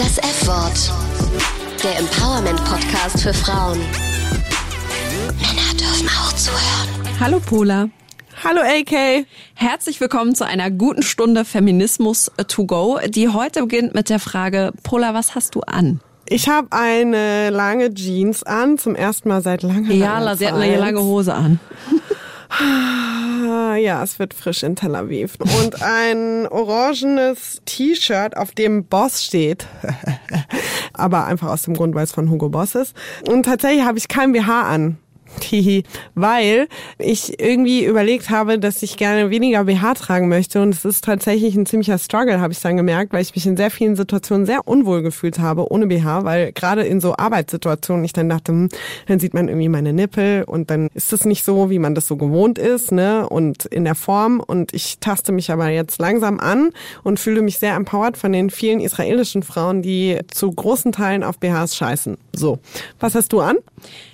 Das F-Wort. Der Empowerment-Podcast für Frauen. Männer dürfen auch zuhören. Hallo Pola. Hallo AK. Herzlich willkommen zu einer guten Stunde Feminismus to go, die heute beginnt mit der Frage, Pola, was hast du an? Ich habe eine lange Jeans an, zum ersten Mal seit langer, Ja, langer sie Zeit. hat eine lange Hose an. Ah, Ja, es wird frisch in Tel Aviv. Und ein orangenes T-Shirt, auf dem Boss steht. Aber einfach aus dem Grund, weil es von Hugo Boss ist. Und tatsächlich habe ich kein BH an. Weil ich irgendwie überlegt habe, dass ich gerne weniger BH tragen möchte. Und es ist tatsächlich ein ziemlicher Struggle, habe ich dann gemerkt, weil ich mich in sehr vielen Situationen sehr unwohl gefühlt habe ohne BH. Weil gerade in so Arbeitssituationen ich dann dachte, hm, dann sieht man irgendwie meine Nippel und dann ist es nicht so, wie man das so gewohnt ist, ne? Und in der Form. Und ich taste mich aber jetzt langsam an und fühle mich sehr empowered von den vielen israelischen Frauen, die zu großen Teilen auf BHs scheißen. So. Was hast du an?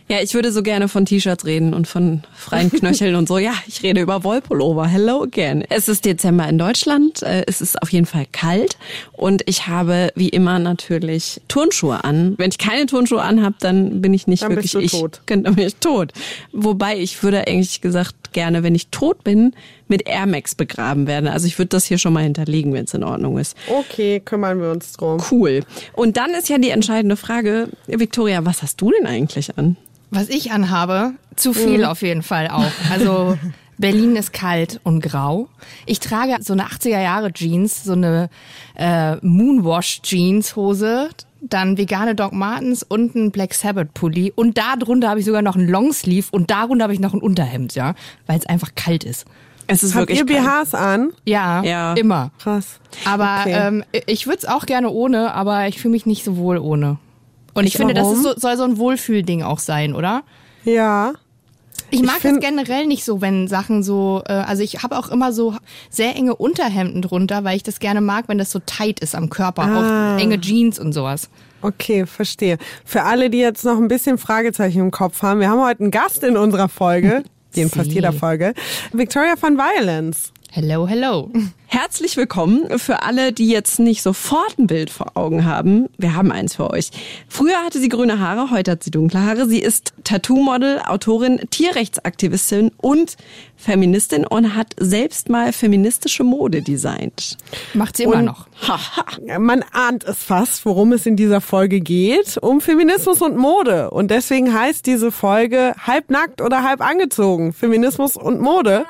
Ja, ich würde so gerne von T-Shirts reden und von freien Knöcheln und so. Ja, ich rede über Wollpullover. Hello again. Es ist Dezember in Deutschland. Äh, Es ist auf jeden Fall kalt und ich habe wie immer natürlich Turnschuhe an. Wenn ich keine Turnschuhe anhabe, dann bin ich nicht Dann wirklich bist du ich. tot. Dann bin ich tot. Wobei ich würde eigentlich gesagt gerne, wenn ich tot bin, mit Air Max begraben werden. Also ich würde das hier schon mal hinterlegen, wenn es in Ordnung ist. Okay, kümmern wir uns drum. Cool. Und dann ist ja die entscheidende Frage, Victoria, was hast du denn eigentlich an? Was ich anhabe, zu viel auf jeden Fall auch. Also Berlin ist kalt und grau. Ich trage so eine 80er Jahre Jeans, so eine äh, Moonwash Jeans Hose, dann vegane Doc Martens und ein Black Sabbath Pulli und da drunter habe ich sogar noch einen Longsleeve und darunter habe ich noch ein Unterhemd, ja, weil es einfach kalt ist. Es ist Habt wirklich ihr kalt. BHs an? Ja, Ja. immer. Krass. Aber Okay. ähm, ich würde es auch gerne ohne, aber ich fühle mich nicht so wohl ohne. Und ich finde, das so, soll so ein Wohlfühlding auch sein, oder? Ja. Ich mag das generell nicht so, wenn Sachen so, äh, also ich habe auch immer so sehr enge Unterhemden drunter, weil ich das gerne mag, wenn das so tight ist am Körper, Ah. auch enge Jeans und sowas. Okay, verstehe. Für alle, die jetzt noch ein bisschen Fragezeichen im Kopf haben, wir haben heute einen Gast in unserer Folge, Sie. jeder Folge, Victoria von Violence. Hello, hello. Herzlich willkommen für alle, die jetzt nicht sofort ein Bild vor Augen haben. Wir haben eins für euch. Früher hatte sie grüne Haare, heute hat sie dunkle Haare. Sie ist Tattoo-Model, Autorin, Tierrechtsaktivistin und Feministin und hat selbst mal feministische Mode designt. Macht sie immer Und- noch. Ja, Man ahnt es fast, worum es in dieser Folge geht, um Feminismus und Mode. Und deswegen heißt diese Folge halb nackt oder halb angezogen. Feminismus und Mode.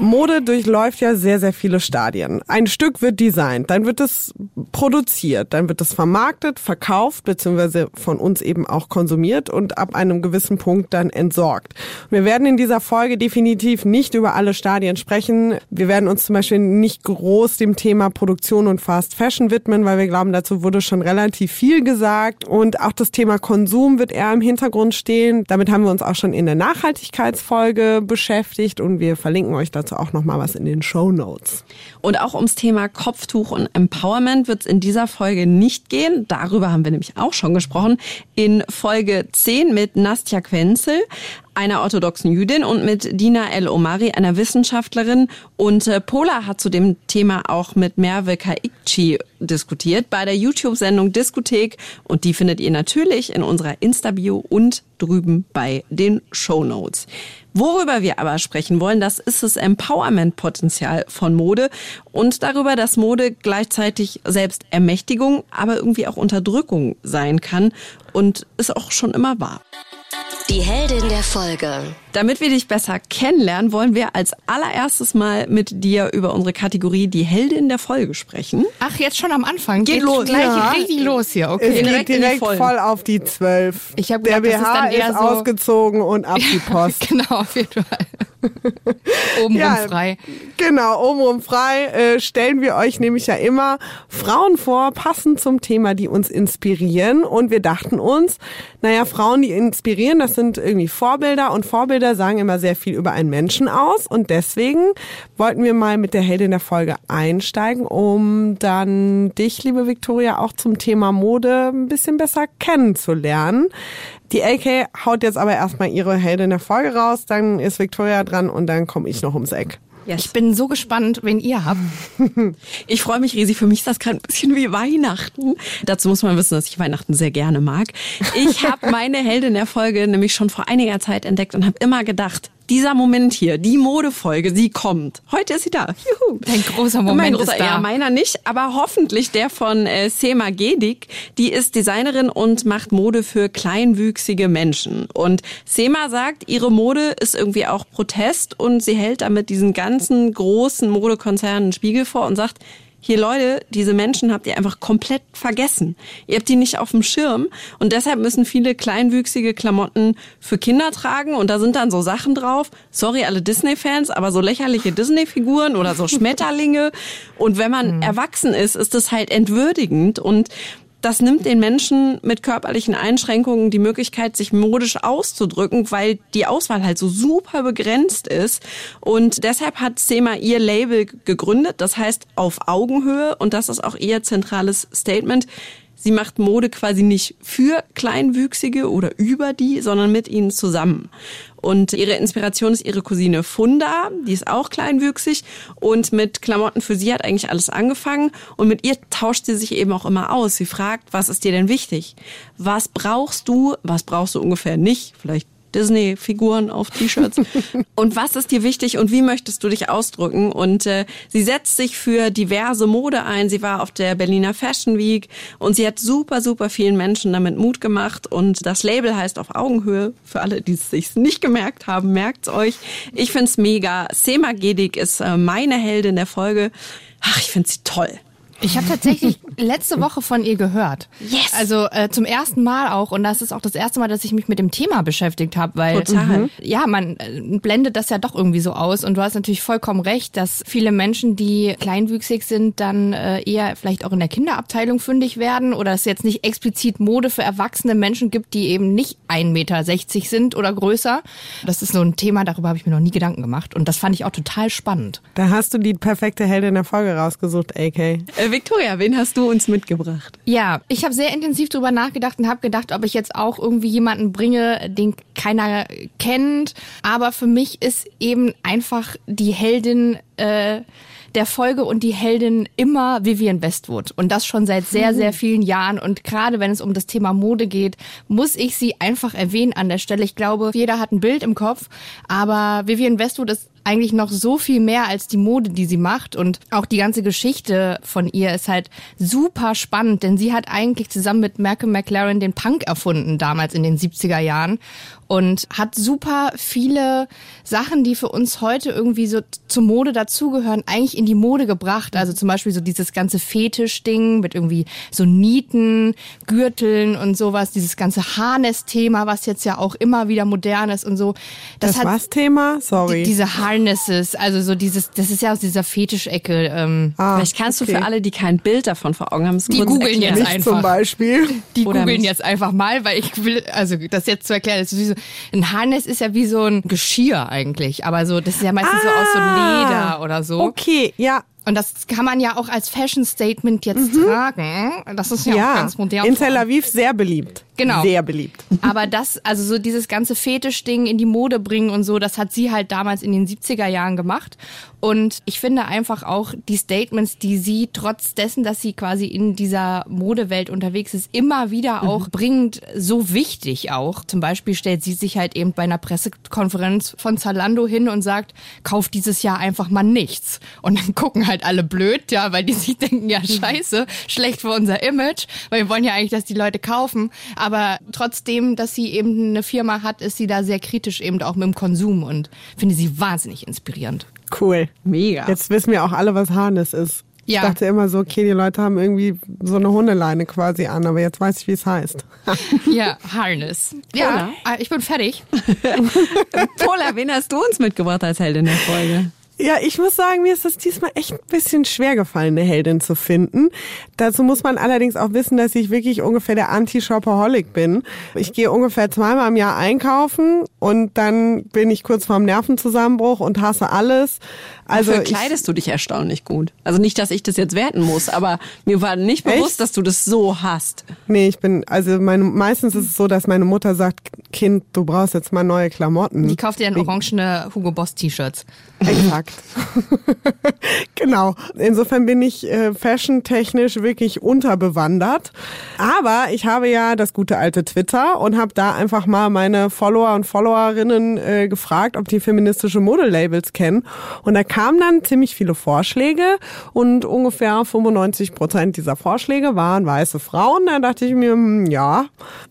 Mode durchläuft ja sehr, sehr viele Stadien. Ein Stück wird designt, dann wird es produziert, dann wird es vermarktet, verkauft, beziehungsweise von uns eben auch konsumiert und ab einem gewissen Punkt dann entsorgt. Wir werden in dieser Folge definitiv nicht über alle Stadien sprechen. Wir werden uns zum Beispiel nicht groß dem Thema Produktion und Fast Fashion widmen, weil wir glauben, dazu wurde schon relativ viel gesagt. Und auch das Thema Konsum wird eher im Hintergrund stehen. Damit haben wir uns auch schon in der Nachhaltigkeitsfolge beschäftigt und wir verlinken euch dazu auch nochmal was in den Show Notes. Und auch ums Thema Kopftuch und Empowerment wird es in dieser Folge nicht gehen. Darüber haben wir nämlich auch schon gesprochen. In Folge 10 mit Nastja Quenzel, einer orthodoxen Jüdin, und mit Dina El Omari, einer Wissenschaftlerin. Und äh, Pola hat zu dem Thema auch mit Merve Kaikci diskutiert bei der YouTube-Sendung Diskothek. Und die findet ihr natürlich in unserer Insta-Bio und drüben bei den Show Notes. Worüber wir aber sprechen wollen, das ist das Empowerment-Potenzial von Mode und darüber, dass Mode gleichzeitig selbst Ermächtigung, aber irgendwie auch Unterdrückung sein kann und ist auch schon immer war. Die Heldin der Folge. Damit wir dich besser kennenlernen, wollen wir als allererstes mal mit dir über unsere Kategorie Die Heldin der Folge sprechen. Ach, jetzt schon am Anfang. Geht Geht, los. Gleich Ja. richtig los hier, Es okay. geht direkt in die direkt voll auf die zwölf. Ich hab Der ist BH dann eher ist so- ausgezogen und ab die Post. genau, auf jeden Fall. Obenrum frei. Genau, obenrum frei äh, stellen wir euch nämlich ja immer Frauen vor, passend zum Thema, die uns inspirieren. Und wir dachten uns, naja, Frauen, die inspirieren, das sind irgendwie Vorbilder und Vorbilder sagen immer sehr viel über einen Menschen aus. Und deswegen wollten wir mal mit der Heldin der Folge einsteigen, um dann dich, liebe Victoria, auch zum Thema Mode ein bisschen besser kennenzulernen. Die AK haut jetzt aber erstmal ihre Heldin der Folge raus, dann ist Victoria dran und dann komme ich noch ums Eck. Yes. Ich bin so gespannt, wen ihr habt. Ich freue mich riesig. Für mich ist das gerade ein bisschen wie Weihnachten. Dazu muss man wissen, dass ich Weihnachten sehr gerne mag. Ich habe meine Heldin der Folge nämlich schon vor einiger Zeit entdeckt und habe immer gedacht, dieser Moment hier, die Modefolge, sie kommt. Heute ist sie da. Juhu. Dein großer Moment mein großer, ist da. Ja, meiner nicht, aber hoffentlich der von äh, Sema Gedik. Die ist Designerin und macht Mode für kleinwüchsige Menschen. Und Sema sagt, ihre Mode ist irgendwie auch Protest und sie hält damit diesen ganzen großen Modekonzernen Spiegel vor und sagt, hier Leute, diese Menschen habt ihr einfach komplett vergessen. Ihr habt die nicht auf dem Schirm und deshalb müssen viele kleinwüchsige Klamotten für Kinder tragen und da sind dann so Sachen drauf. Sorry alle Disney-Fans, aber so lächerliche Disney-Figuren oder so Schmetterlinge. Und wenn man mhm. erwachsen ist, ist das halt entwürdigend und das nimmt den Menschen mit körperlichen Einschränkungen die Möglichkeit, sich modisch auszudrücken, weil die Auswahl halt so super begrenzt ist. Und deshalb hat SEMA ihr Label gegründet, das heißt auf Augenhöhe. Und das ist auch ihr zentrales Statement. Sie macht Mode quasi nicht für Kleinwüchsige oder über die, sondern mit ihnen zusammen. Und ihre Inspiration ist ihre Cousine Funda, die ist auch kleinwüchsig und mit Klamotten für sie hat eigentlich alles angefangen und mit ihr tauscht sie sich eben auch immer aus. Sie fragt, was ist dir denn wichtig? Was brauchst du? Was brauchst du ungefähr nicht? Vielleicht Disney-Figuren auf T-Shirts. und was ist dir wichtig und wie möchtest du dich ausdrücken? Und äh, sie setzt sich für diverse Mode ein. Sie war auf der Berliner Fashion Week und sie hat super, super vielen Menschen damit Mut gemacht. Und das Label heißt auf Augenhöhe. Für alle, die es sich nicht gemerkt haben, merkt's euch. Ich find's mega. Sema Gedik ist äh, meine Heldin der Folge. Ach, ich find sie toll. Ich habe tatsächlich letzte Woche von ihr gehört. Yes. Also äh, zum ersten Mal auch und das ist auch das erste Mal, dass ich mich mit dem Thema beschäftigt habe, weil Total. ja, man äh, blendet das ja doch irgendwie so aus und du hast natürlich vollkommen recht, dass viele Menschen, die kleinwüchsig sind, dann äh, eher vielleicht auch in der Kinderabteilung fündig werden oder es jetzt nicht explizit Mode für erwachsene Menschen gibt, die eben nicht 1,60 Meter sind oder größer. Das ist so ein Thema, darüber habe ich mir noch nie Gedanken gemacht und das fand ich auch total spannend. Da hast du die perfekte Heldin der Folge rausgesucht, AK. Äh, Victoria, wen hast du uns mitgebracht? Ja, ich habe sehr intensiv drüber nachgedacht und habe gedacht, ob ich jetzt auch irgendwie jemanden bringe, den keiner kennt. Aber für mich ist eben einfach die Heldin äh, der Folge und die Heldin immer Vivian Westwood. Und das schon seit sehr, sehr vielen Jahren. Und gerade wenn es um das Thema Mode geht, muss ich sie einfach erwähnen an der Stelle. Ich glaube, jeder hat ein Bild im Kopf, aber Vivian Westwood ist eigentlich noch so viel mehr als die Mode, die sie macht. Und auch die ganze Geschichte von ihr ist halt super spannend, denn sie hat eigentlich zusammen mit Malcolm McLaren den Punk erfunden, damals in den 70er Jahren. Und hat super viele Sachen, die für uns heute irgendwie so zur Mode dazugehören, eigentlich in die Mode gebracht. Also zum Beispiel so dieses ganze Fetisch-Ding mit irgendwie so Nieten, Gürteln und sowas, dieses ganze Harness-Thema, was jetzt ja auch immer wieder modern ist und so. Das, das hat was Thema? Sorry. Die, diese Harness Harnesses, also so dieses, das ist ja aus dieser Fetischecke. Ähm, ah, Vielleicht kannst okay. du für alle, die kein Bild davon vor Augen haben, die googeln jetzt einfach. zum Beispiel. Die googeln jetzt einfach mal, weil ich will, also das jetzt zu erklären, ist wie so, ein Harness ist ja wie so ein Geschirr eigentlich, aber so, das ist ja meistens ah, so aus so ah, Leder oder so. Okay, ja, und das kann man ja auch als Fashion Statement jetzt mhm. tragen. Das ist ja, ja, auch ganz modern. In Tel Aviv sehr beliebt. Genau. Sehr beliebt. Aber das, also so dieses ganze Fetischding in die Mode bringen und so, das hat sie halt damals in den 70er Jahren gemacht. Und ich finde einfach auch die Statements, die sie trotz dessen, dass sie quasi in dieser Modewelt unterwegs ist, immer wieder mhm. auch mhm. bringt, so wichtig auch. Zum Beispiel stellt sie sich halt eben bei einer Pressekonferenz von Zalando hin und sagt, kauf dieses Jahr einfach mal nichts. Und dann gucken halt alle blöd, ja, weil die sich denken, ja, scheiße, schlecht für unser Image, weil wir wollen ja eigentlich, dass die Leute kaufen. Aber aber trotzdem, dass sie eben eine Firma hat, ist sie da sehr kritisch eben auch mit dem Konsum und finde sie wahnsinnig inspirierend. Cool. Mega. Jetzt wissen wir auch alle, was Harness ist. Ja. Ich dachte immer so, okay, die Leute haben irgendwie so eine Hundeleine quasi an, aber jetzt weiß ich, wie es heißt. ja, Harness. Ja, Pola. ich bin fertig. Pola, wen hast du uns mitgebracht als Heldin der Folge? Ja, ich muss sagen, mir ist es diesmal echt ein bisschen schwer gefallen, eine Heldin zu finden. Dazu muss man allerdings auch wissen, dass ich wirklich ungefähr der Anti-Shopaholic bin. Ich gehe ungefähr zweimal im Jahr einkaufen und dann bin ich kurz vorm Nervenzusammenbruch und hasse alles. Also Dafür kleidest du dich erstaunlich gut. Also nicht, dass ich das jetzt werten muss, aber mir war nicht bewusst, echt? dass du das so hast. Nee, ich bin, also meine, meistens ist es so, dass meine Mutter sagt, Kind, du brauchst jetzt mal neue Klamotten. Die kauft dir dann orangene Hugo Boss T-Shirts. Exakt. genau. Insofern bin ich äh, fashion-technisch wirklich unterbewandert. Aber ich habe ja das gute alte Twitter und habe da einfach mal meine Follower und Followerinnen äh, gefragt, ob die feministische Modelabels kennen. Und da kamen dann ziemlich viele Vorschläge und ungefähr 95 Prozent dieser Vorschläge waren weiße Frauen. Da dachte ich mir, hm, ja.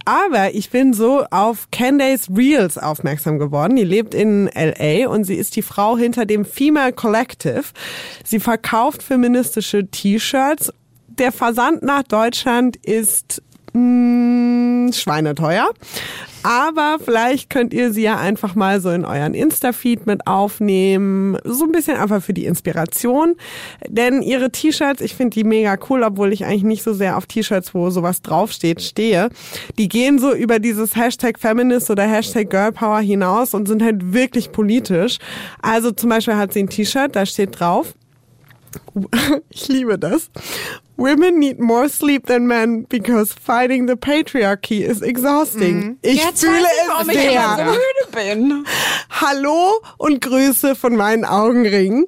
Aber ich bin so auf Candace Reels aufmerksam geworden. Die lebt in LA und sie ist die Frau hinter dem Female Collective. Sie verkauft feministische T-Shirts. Der Versand nach Deutschland ist mh, schweineteuer. Aber vielleicht könnt ihr sie ja einfach mal so in euren Insta-Feed mit aufnehmen. So ein bisschen einfach für die Inspiration. Denn ihre T-Shirts, ich finde die mega cool, obwohl ich eigentlich nicht so sehr auf T-Shirts, wo sowas draufsteht, stehe. Die gehen so über dieses Hashtag Feminist oder Hashtag Girl Power hinaus und sind halt wirklich politisch. Also zum Beispiel hat sie ein T-Shirt, da steht drauf, ich liebe das. Women need more sleep than men because fighting the patriarchy is exhausting. Mhm. Ich Jetzt fühle ich, es ich sehr. immer so müde bin. Hallo und Grüße von meinen Augenringen.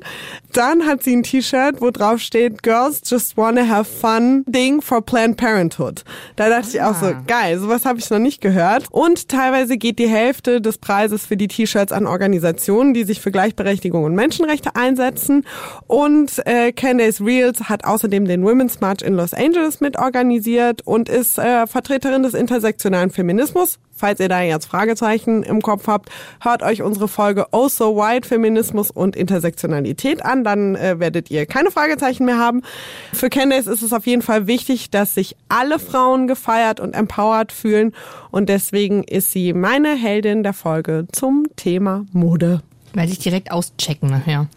Dann hat sie ein T-Shirt, wo drauf steht, Girls just wanna have fun, Ding for Planned Parenthood. Da dachte ich auch so, geil, sowas habe ich noch nicht gehört. Und teilweise geht die Hälfte des Preises für die T-Shirts an Organisationen, die sich für Gleichberechtigung und Menschenrechte einsetzen. Und äh, Candace Reels hat außerdem den Women's March in Los Angeles mitorganisiert und ist äh, Vertreterin des intersektionalen Feminismus. Falls ihr da jetzt Fragezeichen im Kopf habt, hört euch unsere Folge Oh So White Feminismus und Intersektionalität an, dann äh, werdet ihr keine Fragezeichen mehr haben. Für Candace ist es auf jeden Fall wichtig, dass sich alle Frauen gefeiert und empowered fühlen und deswegen ist sie meine Heldin der Folge zum Thema Mode. Werde ich direkt auschecken nachher.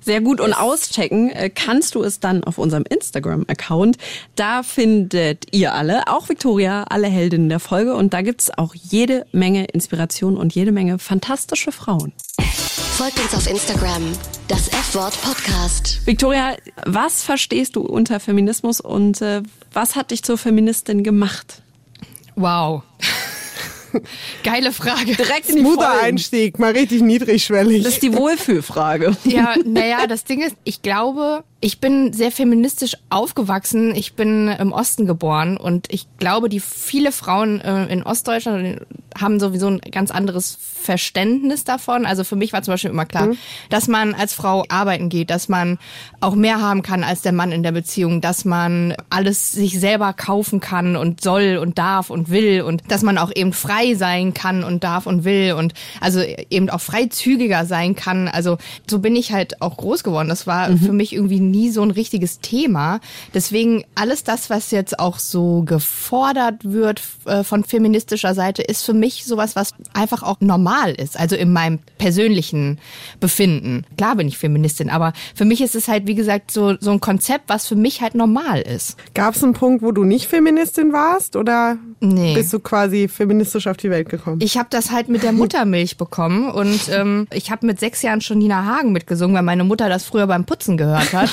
Sehr gut. Und auschecken äh, kannst du es dann auf unserem Instagram-Account. Da findet ihr alle, auch Victoria, alle Heldinnen der Folge. Und da gibt's auch jede Menge Inspiration und jede Menge fantastische Frauen. Folgt uns auf Instagram, das F-Wort Podcast. Victoria, was verstehst du unter Feminismus und äh, was hat dich zur Feministin gemacht? Wow. Geile Frage. Direkt in die Smoother. Einstieg, mal richtig niedrigschwellig. Das ist die Wohlfühlfrage. Ja, naja, das Ding ist, ich glaube, ich bin sehr feministisch aufgewachsen. Ich bin im Osten geboren und ich glaube, die viele Frauen äh, in Ostdeutschland haben sowieso ein ganz anderes Verständnis davon. Also für mich war zum Beispiel immer klar, dass man als Frau arbeiten geht, dass man auch mehr haben kann als der Mann in der Beziehung, dass man alles sich selber kaufen kann und soll und darf und will und dass man auch eben frei sein kann und darf und will und also eben auch freizügiger sein kann. Also so bin ich halt auch groß geworden. Das war für mich irgendwie nie so ein richtiges Thema. Deswegen alles das, was jetzt auch so gefordert wird äh, von feministischer Seite, ist für mich sowas, was einfach auch normal ist. Also in meinem persönlichen Befinden. Klar bin ich Feministin, aber für mich ist es halt, wie gesagt, so, so ein Konzept, was für mich halt normal ist. Gab es einen Punkt, wo du nicht Feministin warst oder Nee. bist du quasi feministisch auf die Welt gekommen? Ich habe das halt mit der Muttermilch bekommen und ähm, ich habe mit sechs Jahren schon Nina Hagen mitgesungen, weil meine Mutter das früher beim Putzen gehört hat.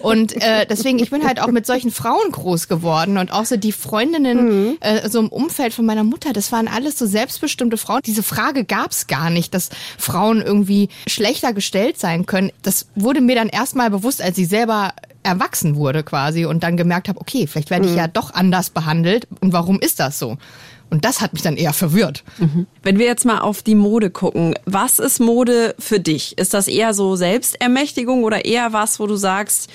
Und äh, deswegen, ich bin halt auch mit solchen Frauen groß geworden und auch so die Freundinnen äh, so im Umfeld von meiner Mutter, das waren alles so selbstbestimmte Frauen. Diese Frage gab's gar nicht, dass Frauen irgendwie schlechter gestellt sein können. Das wurde mir dann erstmal bewusst, als ich selber erwachsen wurde quasi und dann gemerkt habe, okay, vielleicht werde ich ja doch anders behandelt und warum ist das so? Und das hat mich dann eher verwirrt. Wenn wir jetzt mal auf die Mode gucken, was ist Mode für dich? Ist das eher so Selbstermächtigung oder eher was, wo du sagst,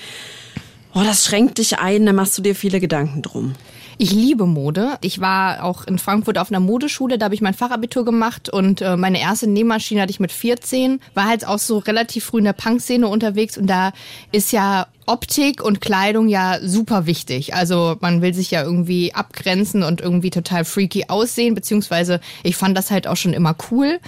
oh, das schränkt dich ein, da machst du dir viele Gedanken drum? Ich liebe Mode. Ich war auch in Frankfurt auf einer Modeschule, da habe ich mein Fachabitur gemacht und äh, meine erste Nähmaschine hatte ich mit 14. War halt auch so relativ früh in der Punk-Szene unterwegs und da ist ja Optik und Kleidung ja super wichtig. Also man will sich ja irgendwie abgrenzen und irgendwie total freaky aussehen, beziehungsweise ich fand das halt auch schon immer cool.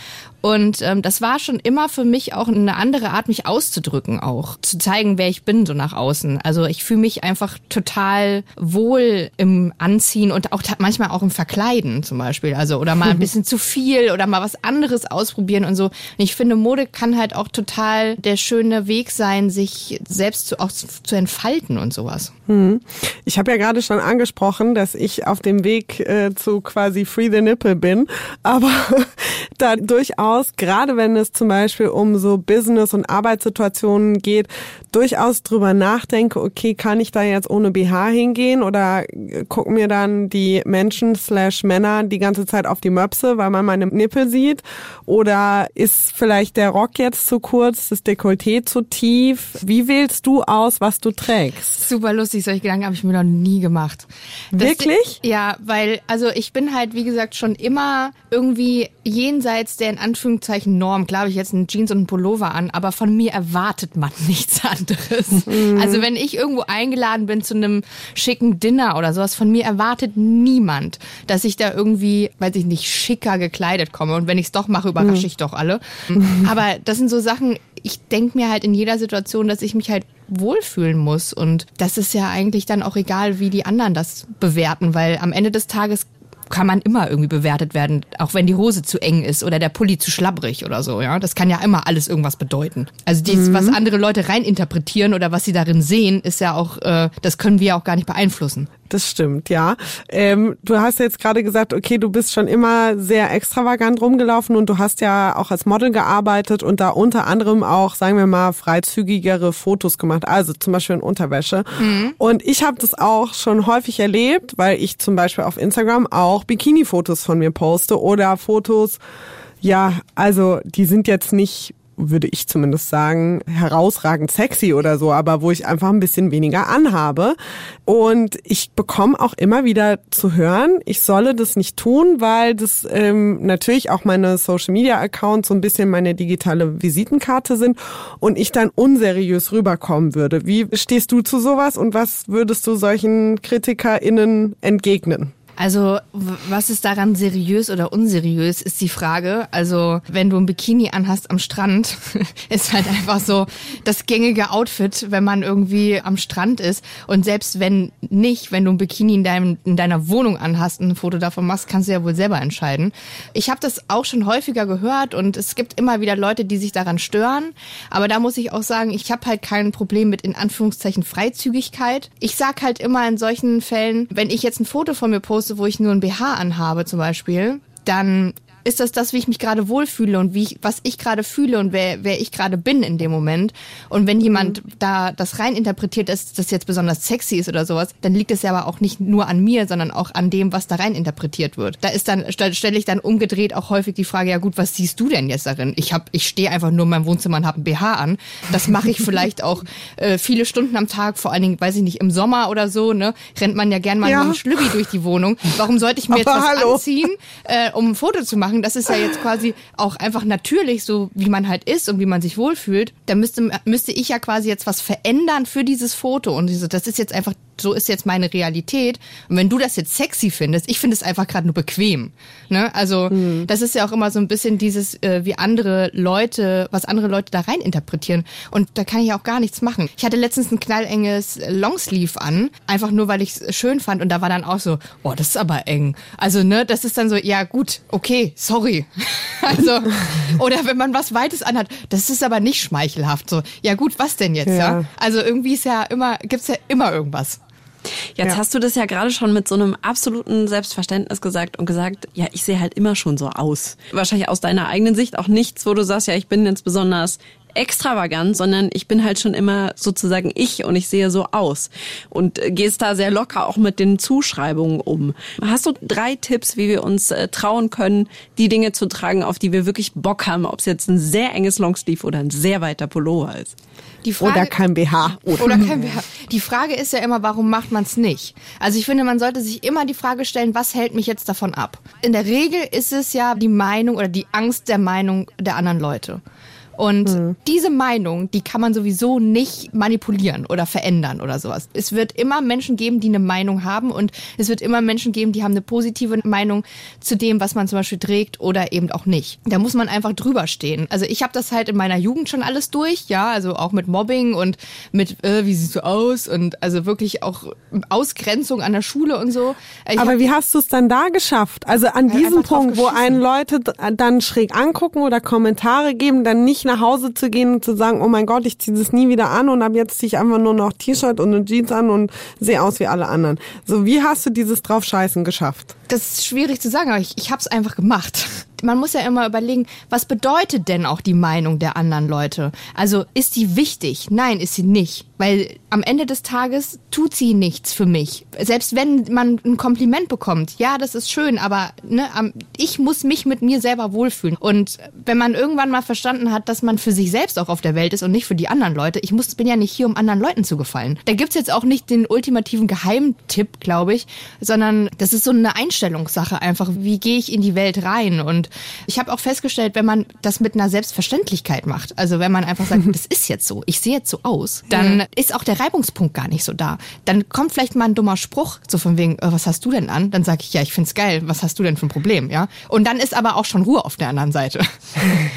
Und ähm, das war schon immer für mich auch eine andere Art, mich auszudrücken auch. Zu zeigen, wer ich bin, so nach außen. Also ich fühle mich einfach total wohl im Anziehen und auch manchmal auch im Verkleiden zum Beispiel. Also oder mal ein bisschen zu viel oder mal was anderes ausprobieren und so. Und ich finde, Mode kann halt auch total der schöne Weg sein, sich selbst zu, auch zu entfalten und sowas. Hm. Ich habe ja gerade schon angesprochen, dass ich auf dem Weg äh, zu quasi Free the Nipple bin, aber da durchaus, gerade wenn es zum Beispiel um so Business- und Arbeitssituationen geht, durchaus drüber nachdenke, okay, kann ich da jetzt ohne BH hingehen oder gucken mir dann die Menschen slash Männer die ganze Zeit auf die Möpse, weil man meine Nippel sieht oder ist vielleicht der Rock jetzt zu kurz, das Dekolleté zu tief? Wie wählst du aus, was du trägst? Super lustig, solche Gedanken habe ich mir noch nie gemacht. Das Wirklich? Ja, weil, also ich bin halt, wie gesagt, schon immer irgendwie jenseits der in Anführungszeichen Norm. Klar habe ich jetzt einen Jeans und einen Pullover an, aber von mir erwartet man nichts anderes. Mhm. Also wenn ich irgendwo eingeladen bin zu einem schicken Dinner oder sowas, von mir erwartet niemand, dass ich da irgendwie, weiß ich nicht, schicker gekleidet komme. Und wenn ich es doch mache, überrasche mhm. ich doch alle. Mhm. Aber das sind so Sachen, ich denke mir halt in jeder Situation, dass ich mich halt wohlfühlen muss. Und das ist ja eigentlich dann auch egal, wie die anderen das bewerten, weil am Ende des Tages kann man immer irgendwie bewertet werden, auch wenn die Hose zu eng ist oder der Pulli zu schlabbrig oder so, ja. Das kann ja immer alles irgendwas bedeuten. Also dies, mhm. was andere Leute reininterpretieren oder was sie darin sehen, ist ja auch, äh, das können wir ja auch gar nicht beeinflussen. Das stimmt, ja. Ähm, du hast jetzt gerade gesagt, okay, du bist schon immer sehr extravagant rumgelaufen und du hast ja auch als Model gearbeitet und da unter anderem auch, sagen wir mal, freizügigere Fotos gemacht, also zum Beispiel in Unterwäsche. Mhm. Und ich habe das auch schon häufig erlebt, weil ich zum Beispiel auf Instagram auch Bikini-Fotos von mir poste oder Fotos, ja, also die sind jetzt nicht würde ich zumindest sagen, herausragend sexy oder so, aber wo ich einfach ein bisschen weniger anhabe. Und ich bekomme auch immer wieder zu hören, ich solle das nicht tun, weil das ähm, natürlich auch meine Social Media Accounts so ein bisschen meine digitale Visitenkarte sind und ich dann unseriös rüberkommen würde. Wie stehst du zu sowas und was würdest du solchen KritikerInnen entgegnen? Also, was ist daran seriös oder unseriös, ist die Frage. Also, wenn du ein Bikini anhast am Strand, ist halt einfach so das gängige Outfit, wenn man irgendwie am Strand ist. Und selbst wenn nicht, wenn du ein Bikini in, deinem, in deiner Wohnung anhast und ein Foto davon machst, kannst du ja wohl selber entscheiden. Ich habe das auch schon häufiger gehört und es gibt immer wieder Leute, die sich daran stören. Aber da muss ich auch sagen, ich habe halt kein Problem mit in Anführungszeichen Freizügigkeit. Ich sag halt immer in solchen Fällen, wenn ich jetzt ein Foto von mir poste, poste, wo ich nur ein BH anhabe zum Beispiel, dann ist das das, wie ich mich gerade wohlfühle und wie ich, was ich gerade fühle und wer, wer ich gerade bin in dem Moment. Und wenn jemand mhm. da das rein interpretiert, dass das jetzt besonders sexy ist oder sowas, dann liegt es ja aber auch nicht nur an mir, sondern auch an dem, was da rein interpretiert wird. Da ist dann, stelle ich dann umgedreht auch häufig die Frage, ja gut, was siehst du denn jetzt darin? Ich hab, ich stehe einfach nur in meinem Wohnzimmer und habe ein BH an. Das mache ich vielleicht auch äh, viele Stunden am Tag, vor allen Dingen, weiß ich nicht, im Sommer oder so, ne, rennt man ja gern mal ja. mit einem Schlübbi durch die Wohnung. Warum sollte ich mir aber jetzt was hallo. anziehen, äh, um ein Foto zu machen? Machen. Das ist ja jetzt quasi auch einfach natürlich so, wie man halt ist und wie man sich wohlfühlt. Da müsste, müsste ich ja quasi jetzt was verändern für dieses Foto. Und das ist jetzt einfach so ist jetzt meine Realität. Und wenn du das jetzt sexy findest, ich finde es einfach gerade nur bequem. Ne? Also mhm. das ist ja auch immer so ein bisschen dieses, äh, wie andere Leute, was andere Leute da rein interpretieren. Und da kann ich auch gar nichts machen. Ich hatte letztens ein knallenges Longsleeve an, einfach nur, weil ich es schön fand. Und da war dann auch so, oh, das ist aber eng. Also ne, das ist dann so, ja gut, okay, sorry. also oder wenn man was Weites anhat, das ist aber nicht schmeichelhaft. So, ja gut, was denn jetzt? Ja. ja? Also irgendwie ist ja immer, gibt's ja immer irgendwas. Jetzt ja. hast du das ja gerade schon mit so einem absoluten Selbstverständnis gesagt und gesagt, ja, ich sehe halt immer schon so aus. Wahrscheinlich aus deiner eigenen Sicht auch nichts, wo du sagst, ja, ich bin jetzt besonders extravagant, sondern ich bin halt schon immer sozusagen ich und ich sehe so aus und gehst da sehr locker auch mit den Zuschreibungen um. Hast du drei Tipps, wie wir uns äh, trauen können, die Dinge zu tragen, auf die wir wirklich Bock haben, ob es jetzt ein sehr enges Longsleeve oder ein sehr weiter Pullover ist? Frage, oder kein BH. Oder. oder kein BH. Die Frage ist ja immer, warum macht man es nicht? Also ich finde, man sollte sich immer die Frage stellen, was hält mich jetzt davon ab? In der Regel ist es ja die Meinung oder die Angst der Meinung der anderen Leute. Und mhm. diese Meinung, die kann man sowieso nicht manipulieren oder verändern oder sowas. Es wird immer Menschen geben, die eine Meinung haben und es wird immer Menschen geben, die haben eine positive Meinung zu dem, was man zum Beispiel trägt oder eben auch nicht. Da muss man einfach drüber stehen. Also ich habe das halt in meiner Jugend schon alles durch, ja, also auch mit Mobbing und mit, äh, wie siehst du aus und also wirklich auch Ausgrenzung an der Schule und so. Ich Aber wie hast du es dann da geschafft? Also an diesem Punkt, wo einen Leute dann schräg angucken oder Kommentare geben, dann nicht nach Hause zu gehen und zu sagen, oh mein Gott, ich ziehe das nie wieder an und ab jetzt ziehe ich einfach nur noch T-Shirt und eine Jeans an und sehe aus wie alle anderen. So, wie hast du dieses Draufscheißen geschafft? Das ist schwierig zu sagen, aber ich, ich habe es einfach gemacht man muss ja immer überlegen, was bedeutet denn auch die Meinung der anderen Leute? Also ist die wichtig? Nein, ist sie nicht. Weil am Ende des Tages tut sie nichts für mich. Selbst wenn man ein Kompliment bekommt, ja, das ist schön, aber ne, ich muss mich mit mir selber wohlfühlen. Und wenn man irgendwann mal verstanden hat, dass man für sich selbst auch auf der Welt ist und nicht für die anderen Leute, ich muss, bin ja nicht hier, um anderen Leuten zu gefallen. Da gibt's jetzt auch nicht den ultimativen Geheimtipp, glaube ich, sondern das ist so eine Einstellungssache einfach. Wie gehe ich in die Welt rein? Und ich habe auch festgestellt, wenn man das mit einer Selbstverständlichkeit macht, also wenn man einfach sagt, das ist jetzt so, ich sehe jetzt so aus, dann ist auch der Reibungspunkt gar nicht so da. Dann kommt vielleicht mal ein dummer Spruch, so von wegen, äh, was hast du denn an? Dann sage ich, ja, ich find's geil, was hast du denn für ein Problem, ja? Und dann ist aber auch schon Ruhe auf der anderen Seite.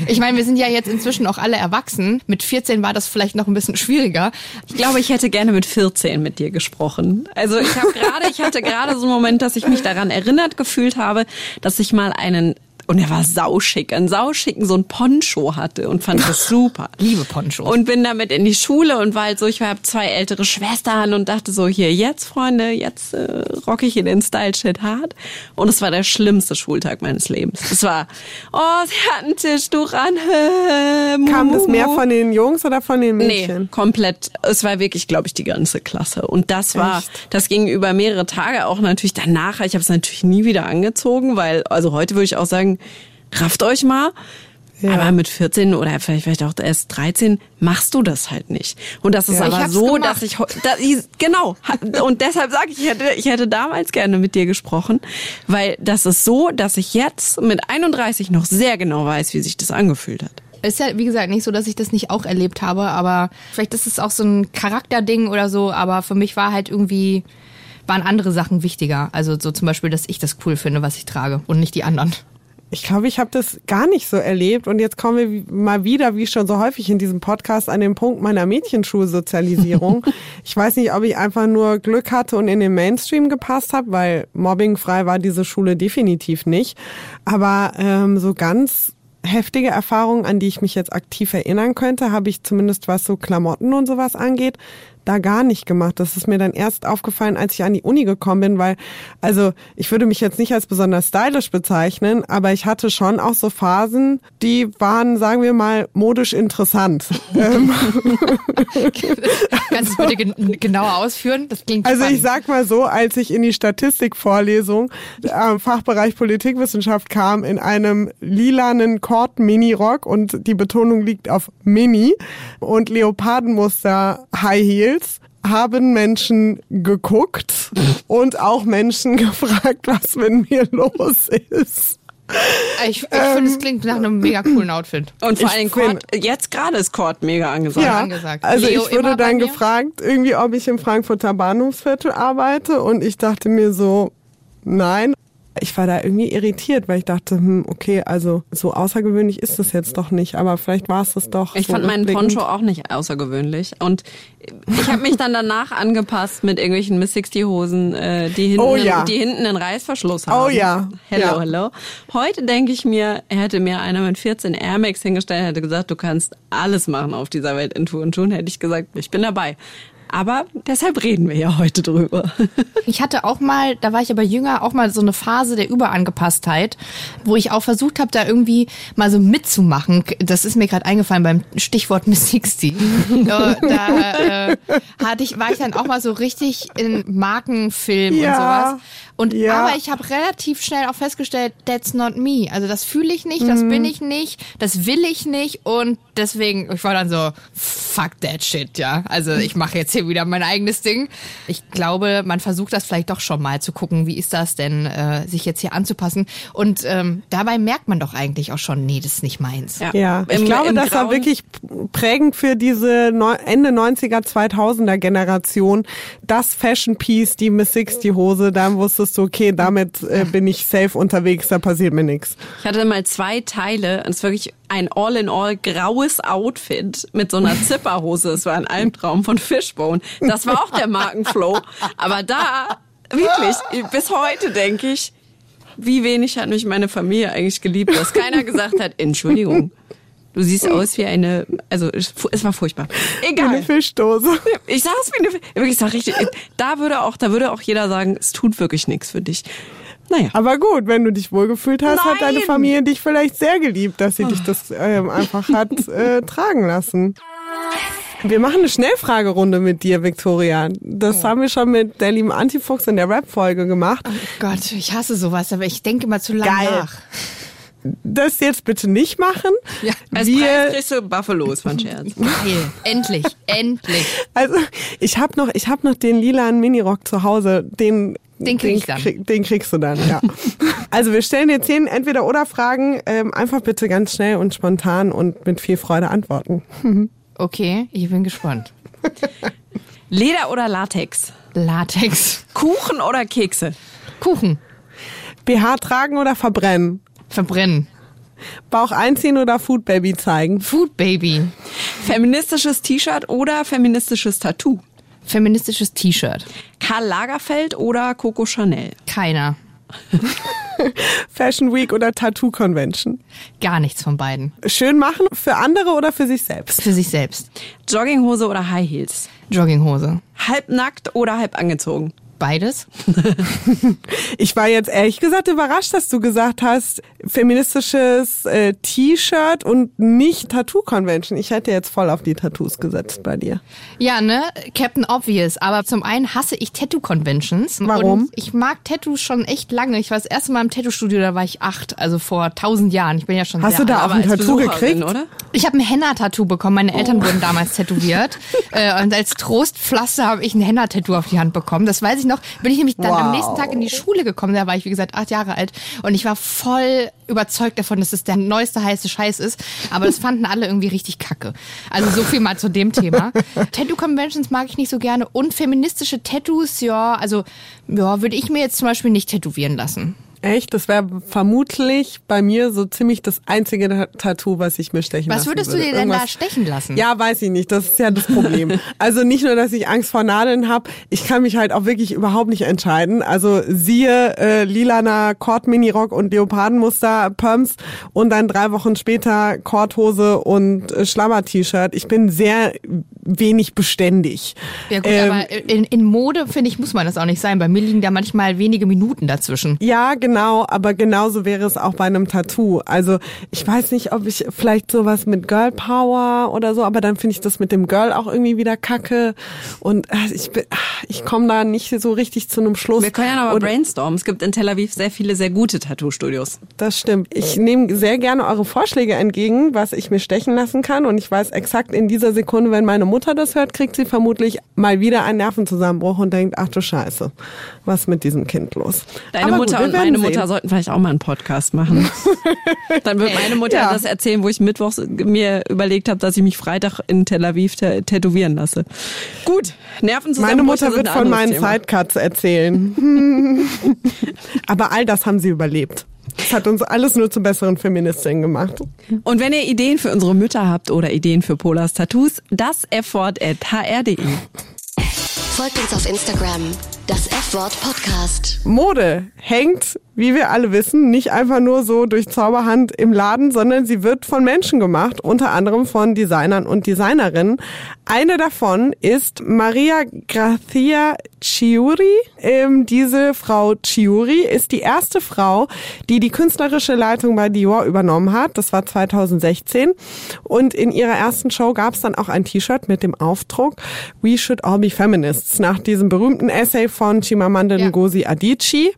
Ich meine, wir sind ja jetzt inzwischen auch alle erwachsen. Mit 14 war das vielleicht noch ein bisschen schwieriger. Ich glaube, ich hätte gerne mit 14 mit dir gesprochen. Also ich habe gerade, ich hatte gerade so einen Moment, dass ich mich daran erinnert gefühlt habe, dass ich mal einen und er war sauschick, einen sauschicken so ein Poncho hatte und fand das super. Liebe Poncho. Und bin damit in die Schule und war halt so, ich habe zwei ältere Schwestern und dachte so, hier, jetzt, Freunde, jetzt äh, rocke ich hier den Style-Shit hart. Und es war der schlimmste Schultag meines Lebens. Es war, oh, sie hat ein Tischtuch an. Kam das mehr von den Jungs oder von den Mädchen? Nee, komplett. Es war wirklich, glaube ich, die ganze Klasse. Und das war, Echt? das ging über mehrere Tage auch natürlich danach. Ich habe es natürlich nie wieder angezogen, weil, also heute würde ich auch sagen, rafft euch mal. Ja. Aber mit 14 oder vielleicht, vielleicht auch erst 13 machst du das halt nicht. Und das ist ja, aber so, gemacht. dass ich, dass ich genau und deshalb sage ich, ich hätte, ich hätte damals gerne mit dir gesprochen, weil das ist so, dass ich jetzt mit 31 noch sehr genau weiß, wie sich das angefühlt hat. Ist ja, wie gesagt, nicht so, dass ich das nicht auch erlebt habe, aber vielleicht ist es auch so ein Charakterding oder so, aber für mich war halt irgendwie, waren andere Sachen wichtiger. Also so zum Beispiel, dass ich das cool finde, was ich trage und nicht die anderen. Ich glaube, ich habe das gar nicht so erlebt. Und jetzt kommen wir mal wieder, wie schon so häufig in diesem Podcast, an den Punkt meiner Mädchenschulsozialisierung. ich weiß nicht, ob ich einfach nur Glück hatte und in den Mainstream gepasst habe, weil mobbingfrei war diese Schule definitiv nicht. Aber ähm, so ganz heftige Erfahrungen, an die ich mich jetzt aktiv erinnern könnte, habe ich zumindest was so Klamotten und sowas angeht, da gar nicht gemacht. Das ist mir dann erst aufgefallen, als ich an die Uni gekommen bin, weil, also ich würde mich jetzt nicht als besonders stylisch bezeichnen, aber ich hatte schon auch so Phasen, die waren, sagen wir mal, modisch interessant. Ähm. Kannst du bitte genauer ausführen? Das klingt Also spannend. ich sag mal so, als ich in die Statistikvorlesung am äh, Fachbereich Politikwissenschaft kam, in einem lilanen Kord-Mini-Rock und die Betonung liegt auf Mini und Leopardenmuster High Heels Reels haben Menschen geguckt und auch Menschen gefragt, was mit mir los ist. Ich, ich ähm, finde, es klingt nach einem mega coolen Outfit. Und vor allem Cord, jetzt gerade ist Cord mega angesagt. Ja, angesagt. also Leo ich wurde dann gefragt, irgendwie, ob ich im Frankfurter Bahnhofsviertel arbeite und ich dachte mir so, nein ich war da irgendwie irritiert, weil ich dachte, hm, okay, also so außergewöhnlich ist das jetzt doch nicht, aber vielleicht war es das doch. Ich so fand meinen Poncho auch nicht außergewöhnlich und ich habe mich dann danach angepasst mit irgendwelchen Miss 60 Hosen, äh, die hinten, oh, ja. die hinten einen Reißverschluss haben. Oh ja. Hello, ja. hello. Heute denke ich mir, hätte mir einer mit 14 Air Max hingestellt, hätte gesagt, du kannst alles machen auf dieser Welt in Tour und Tun, hätte ich gesagt, ich bin dabei. Aber deshalb reden wir ja heute drüber. Ich hatte auch mal, da war ich aber jünger, auch mal so eine Phase der Überangepasstheit, wo ich auch versucht habe, da irgendwie mal so mitzumachen. Das ist mir gerade eingefallen beim Stichwort Miss 60. da äh, hatte ich, war ich dann auch mal so richtig in Markenfilm ja. und sowas. Und ja. aber ich habe relativ schnell auch festgestellt, that's not me. Also das fühle ich nicht, das mhm. bin ich nicht, das will ich nicht und deswegen, ich war dann so, fuck that shit, ja. Also ich mache jetzt hier wieder mein eigenes Ding. Ich glaube, man versucht das vielleicht doch schon mal zu gucken, wie ist das denn, äh, sich jetzt hier anzupassen. Und ähm, dabei merkt man doch eigentlich auch schon, nee, das ist nicht meins. Ja, ja. ich Im, glaube, im das Grauen war wirklich prägend für diese Ende 90er, 2000er Generation. Das Fashion Piece, die Miss 60 Hose, da wusstest wusstest okay, damit äh, bin ich safe unterwegs, da passiert mir nichts. Ich hatte mal zwei Teile und es ist wirklich ein all-in-all graues Outfit mit so einer Zipperhose. Es war ein Albtraum von Fishbone. Das war auch der Markenflow. Aber da, wirklich, bis heute denke ich, wie wenig hat mich meine Familie eigentlich geliebt, dass keiner gesagt hat, Entschuldigung, Du siehst aus wie eine, also es war furchtbar. Egal. Eine Fischdose. Ich sag's wie eine, wirklich, ich sag richtig, da würde auch, da würde auch jeder sagen, es tut wirklich nichts für dich. Naja. Aber gut, wenn du dich wohlgefühlt hast, hat deine Nein. Familie dich vielleicht sehr geliebt, dass sie dich das ähm, einfach hat äh, tragen lassen. Wir machen eine Schnellfragerunde mit dir, Victoria. Das haben wir schon mit der lieben Antifuchs in der Rap-Folge gemacht. Gott, ich hasse sowas, aber ich denke immer zu lange Geil. nach. Das jetzt bitte nicht machen. Ja, Als Preis wir, kriegst du Buffalos von Scherz. Geil. Endlich, endlich. also ich habe noch, ich habe noch den lilanen Minirock zu Hause. Den Den krieg ich dann. krieg- den kriegst du dann, ja. also wir stellen dir zehn entweder oder Fragen. Ähm, einfach bitte ganz schnell und spontan und mit viel Freude antworten. Okay, ich bin gespannt. Leder oder Latex? Latex. Kuchen oder Kekse? Kuchen. BH tragen oder verbrennen? Verbrennen. Bauch einziehen oder Food Baby zeigen? Food Baby. Feministisches T-Shirt oder feministisches Tattoo? Feministisches T-Shirt. Karl Lagerfeld oder Coco Chanel? Keiner. Fashion Week oder Tattoo Convention? Gar nichts von beiden. Schön machen für andere oder für sich selbst? Für sich selbst. Jogginghose oder High Heels? Jogginghose. Halbnackt oder halb angezogen? Beides? Ich war jetzt ehrlich gesagt überrascht, dass du gesagt hast, feministisches äh, T-Shirt und nicht Tattoo Convention. Ich hätte jetzt voll auf die Tattoos gesetzt bei dir. Ja, ne? Captain Obvious. Aber zum einen hasse ich Tattoo-Conventions. Warum? Und ich mag Tattoos schon echt lange. Ich war das erste Mal im Tattoo-Studio, da war ich acht, also vor tausend Jahren. Ich bin ja schon Hast sehr du da alt. auch ein Tattoo gekriegt? oder? Ich habe ein Henna-Tattoo bekommen. Meine Eltern Oh. wurden damals tätowiert. äh, und als Trostpflaster habe ich ein Henna-Tattoo auf die Hand bekommen. Das weiß ich noch. Bin ich nämlich dann am Wow. nächsten Tag in die Schule gekommen. Da war ich, wie gesagt, acht Jahre alt. Und ich war voll überzeugt davon, dass es der neueste heiße Scheiß ist. Aber das fanden alle irgendwie richtig kacke. Also so viel mal zu dem Thema. Tattoo-Conventions mag ich nicht so gerne. Und feministische Tattoos, ja, also ja, würde ich mir jetzt zum Beispiel nicht tätowieren lassen. Echt? Das wäre vermutlich bei mir so ziemlich das einzige Ta- Tattoo, was ich mir stechen Was lassen würdest du würde. dir denn da stechen lassen? Ja, weiß ich nicht. Das ist ja das Problem. also nicht nur, dass ich Angst vor Nadeln habe, ich kann mich halt auch wirklich überhaupt nicht entscheiden. Also siehe äh, lilaner Kord-Minirock und Leopardenmuster Pumps und dann drei Wochen später Kordhose und äh, Schlammer-T-Shirt. Ich bin sehr wenig beständig. Ja gut, Ähm, aber in, in Mode, finde ich, muss man das auch nicht sein. Bei mir liegen da manchmal wenige Minuten dazwischen. Ja, genau, aber genauso wäre es auch bei einem Tattoo. Also ich weiß nicht, ob ich vielleicht sowas mit Girl Power oder so, aber dann finde ich das mit dem Girl auch irgendwie wieder kacke und äh, ich bin, ich komme da nicht so richtig zu einem Schluss. Wir können ja mal Und brainstormen. Es gibt in Tel Aviv sehr viele sehr gute Tattoo-Studios. Das stimmt. Ich nehme sehr gerne eure Vorschläge entgegen, was ich mir stechen lassen kann und ich weiß exakt in dieser Sekunde, wenn meine Mutter das hört, kriegt sie vermutlich mal wieder einen Nervenzusammenbruch und denkt, ach du Scheiße, was mit diesem Kind los? Deine Aber Mutter gut, und meine. Mutter sollten vielleicht auch mal einen Podcast machen. Dann wird meine Mutter Ja. das erzählen, wo ich mittwochs mir überlegt habe, dass ich mich Freitag in Tel Aviv tä- tätowieren lasse. Gut, Nervenzusammenbrüche Meine Mutter wird von meinen Thema. Sidecuts erzählen. Aber all das haben sie überlebt. Das hat uns alles nur zu besseren Feministinnen gemacht. Und wenn ihr Ideen für unsere Mütter habt oder Ideen für Polas Tattoos, das f-wort.hr.de. Folgt uns auf Instagram, das F-Wort Podcast. Mode hängt, wie wir alle wissen, nicht einfach nur so durch Zauberhand im Laden, sondern sie wird von Menschen gemacht, unter anderem von Designern und Designerinnen. Eine davon ist Maria Grazia Chiuri. Ähm, diese Frau Chiuri ist die erste Frau, die die künstlerische Leitung bei Dior übernommen hat. Das war 2016. Und in ihrer ersten Show gab es dann auch ein T-Shirt mit dem Aufdruck We Should All Be Feminists nach diesem berühmten Essay von Chimamanda Ja. Ngozi Adichie.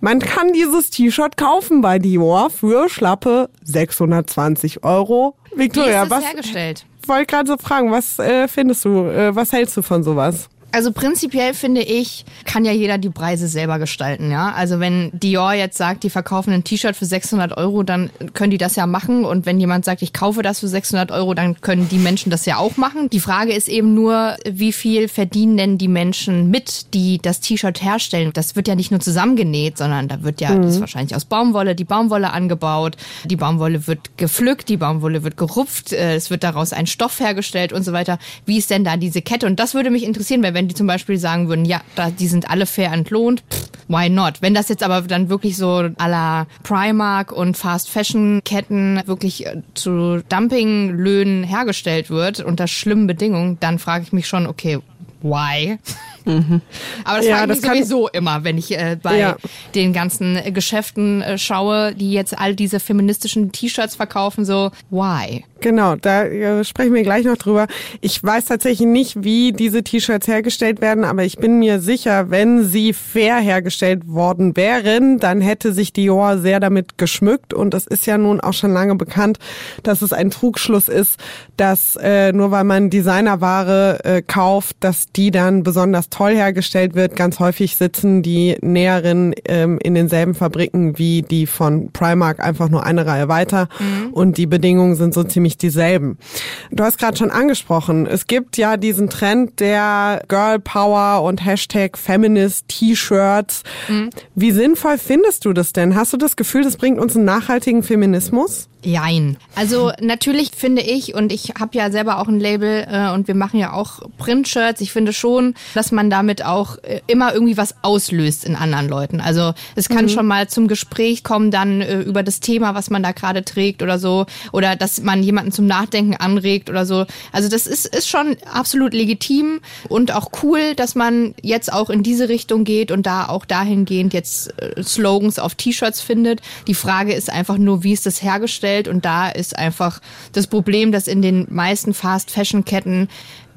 Man kann dieses T-Shirt kaufen bei Dior für schlappe 620 Euro. Wie Victoria, ist das was hergestellt? wollte gerade so fragen, was äh, findest du, äh, was hältst du von sowas? Also prinzipiell finde ich, kann ja jeder die Preise selber gestalten, ja. Also wenn Dior jetzt sagt, die verkaufen ein T-Shirt für 600 Euro, dann können die das ja machen. Und wenn jemand sagt, ich kaufe das für 600 Euro, dann können die Menschen das ja auch machen. Die Frage ist eben nur, wie viel verdienen denn die Menschen mit, die das T-Shirt herstellen? Das wird ja nicht nur zusammengenäht, sondern da wird ja, das ist wahrscheinlich aus Baumwolle, die Baumwolle angebaut, die Baumwolle wird gepflückt, die Baumwolle wird gerupft, äh, es wird daraus ein Stoff hergestellt und so weiter. Wie ist denn da diese Kette? Und das würde mich interessieren, weil wenn wenn die zum Beispiel sagen würden, ja, da, die sind alle fair entlohnt, pff, why not? Wenn das jetzt aber dann wirklich so à la Primark und Fast Fashion Ketten wirklich äh, zu Dumpinglöhnen hergestellt wird unter schlimmen Bedingungen, dann frage ich mich schon, okay, why? Mhm. Aber das Ja, frage ich sowieso immer, wenn ich äh, bei Ja. den ganzen äh, Geschäften äh, schaue, die jetzt all diese feministischen T-Shirts verkaufen, so why? Genau, da äh, sprechen wir gleich noch drüber. Ich weiß tatsächlich nicht, wie diese T-Shirts hergestellt werden, aber ich bin mir sicher, wenn sie fair hergestellt worden wären, dann hätte sich Dior sehr damit geschmückt. Und es ist ja nun auch schon lange bekannt, dass es ein Trugschluss ist, dass äh, nur weil man Designerware äh, kauft, dass die dann besonders toll hergestellt wird. Ganz häufig sitzen die Näherinnen ähm, in denselben Fabriken wie die von Primark, einfach nur eine Reihe weiter. Und die Bedingungen sind so ziemlich dieselben. Du hast gerade schon angesprochen, es gibt ja diesen Trend der Girl Power und Hashtag Feminist T-Shirts. Wie sinnvoll findest du das denn? Hast du das Gefühl, das bringt uns einen nachhaltigen Feminismus? Jein. Also natürlich finde ich, und ich habe ja selber auch ein Label äh, und wir machen ja auch Print-Shirts, ich finde schon, dass man damit auch äh, immer irgendwie was auslöst in anderen Leuten. Also es kann schon mal zum Gespräch kommen dann äh, über das Thema, was man da gerade trägt oder so. Oder dass man jemanden zum Nachdenken anregt oder so. Also das ist, ist schon absolut legitim und auch cool, dass man jetzt auch in diese Richtung geht und da auch dahingehend jetzt äh, Slogans auf T-Shirts findet. Die Frage ist einfach nur, wie ist das hergestellt? Und da ist einfach das Problem, dass in den meisten Fast-Fashion-Ketten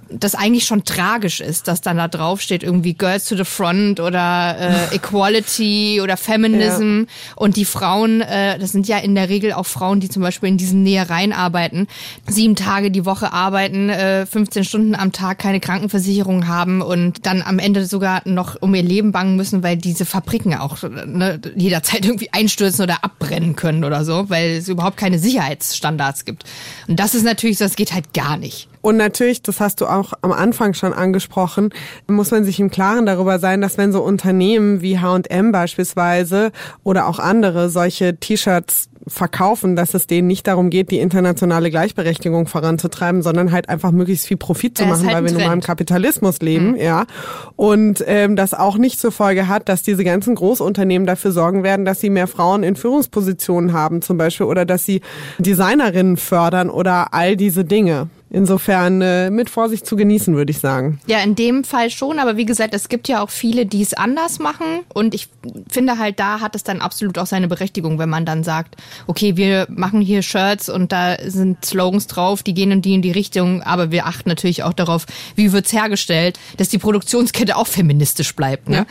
das eigentlich schon tragisch ist, dass dann da drauf steht irgendwie Girls to the Front oder äh, Equality oder Feminism und die Frauen, äh, das sind ja in der Regel auch Frauen, die zum Beispiel in diesen Nähereien arbeiten, sieben Tage die Woche arbeiten, äh, 15 Stunden am Tag keine Krankenversicherung haben und dann am Ende sogar noch um ihr Leben bangen müssen, weil diese Fabriken auch ne, jederzeit irgendwie einstürzen oder abbrennen können oder so, weil es überhaupt keine Sicherheitsstandards gibt. Und das ist natürlich, so, das geht halt gar nicht. Und natürlich, das hast du auch am Anfang schon angesprochen, muss man sich im Klaren darüber sein, dass wenn so Unternehmen wie H&M beispielsweise oder auch andere solche T-Shirts verkaufen, dass es denen nicht darum geht, die internationale Gleichberechtigung voranzutreiben, sondern halt einfach möglichst viel Profit zu machen, halt weil wir nun mal im. Mhm. Kapitalismus leben, ja. Und ähm, das auch nicht zur Folge hat, dass diese ganzen Großunternehmen dafür sorgen werden, dass sie mehr Frauen in Führungspositionen haben zum Beispiel oder dass sie Designerinnen fördern oder all diese Dinge. Insofern äh, mit Vorsicht zu genießen, würde ich sagen. Ja, in dem Fall schon, aber wie gesagt, es gibt ja auch viele, die es anders machen und ich finde halt, da hat es dann absolut auch seine Berechtigung, wenn man dann sagt, okay, wir machen hier Shirts und da sind Slogans drauf, die gehen in die in die Richtung, aber wir achten natürlich auch darauf, wie wird's hergestellt, dass die Produktionskette auch feministisch bleibt, ne?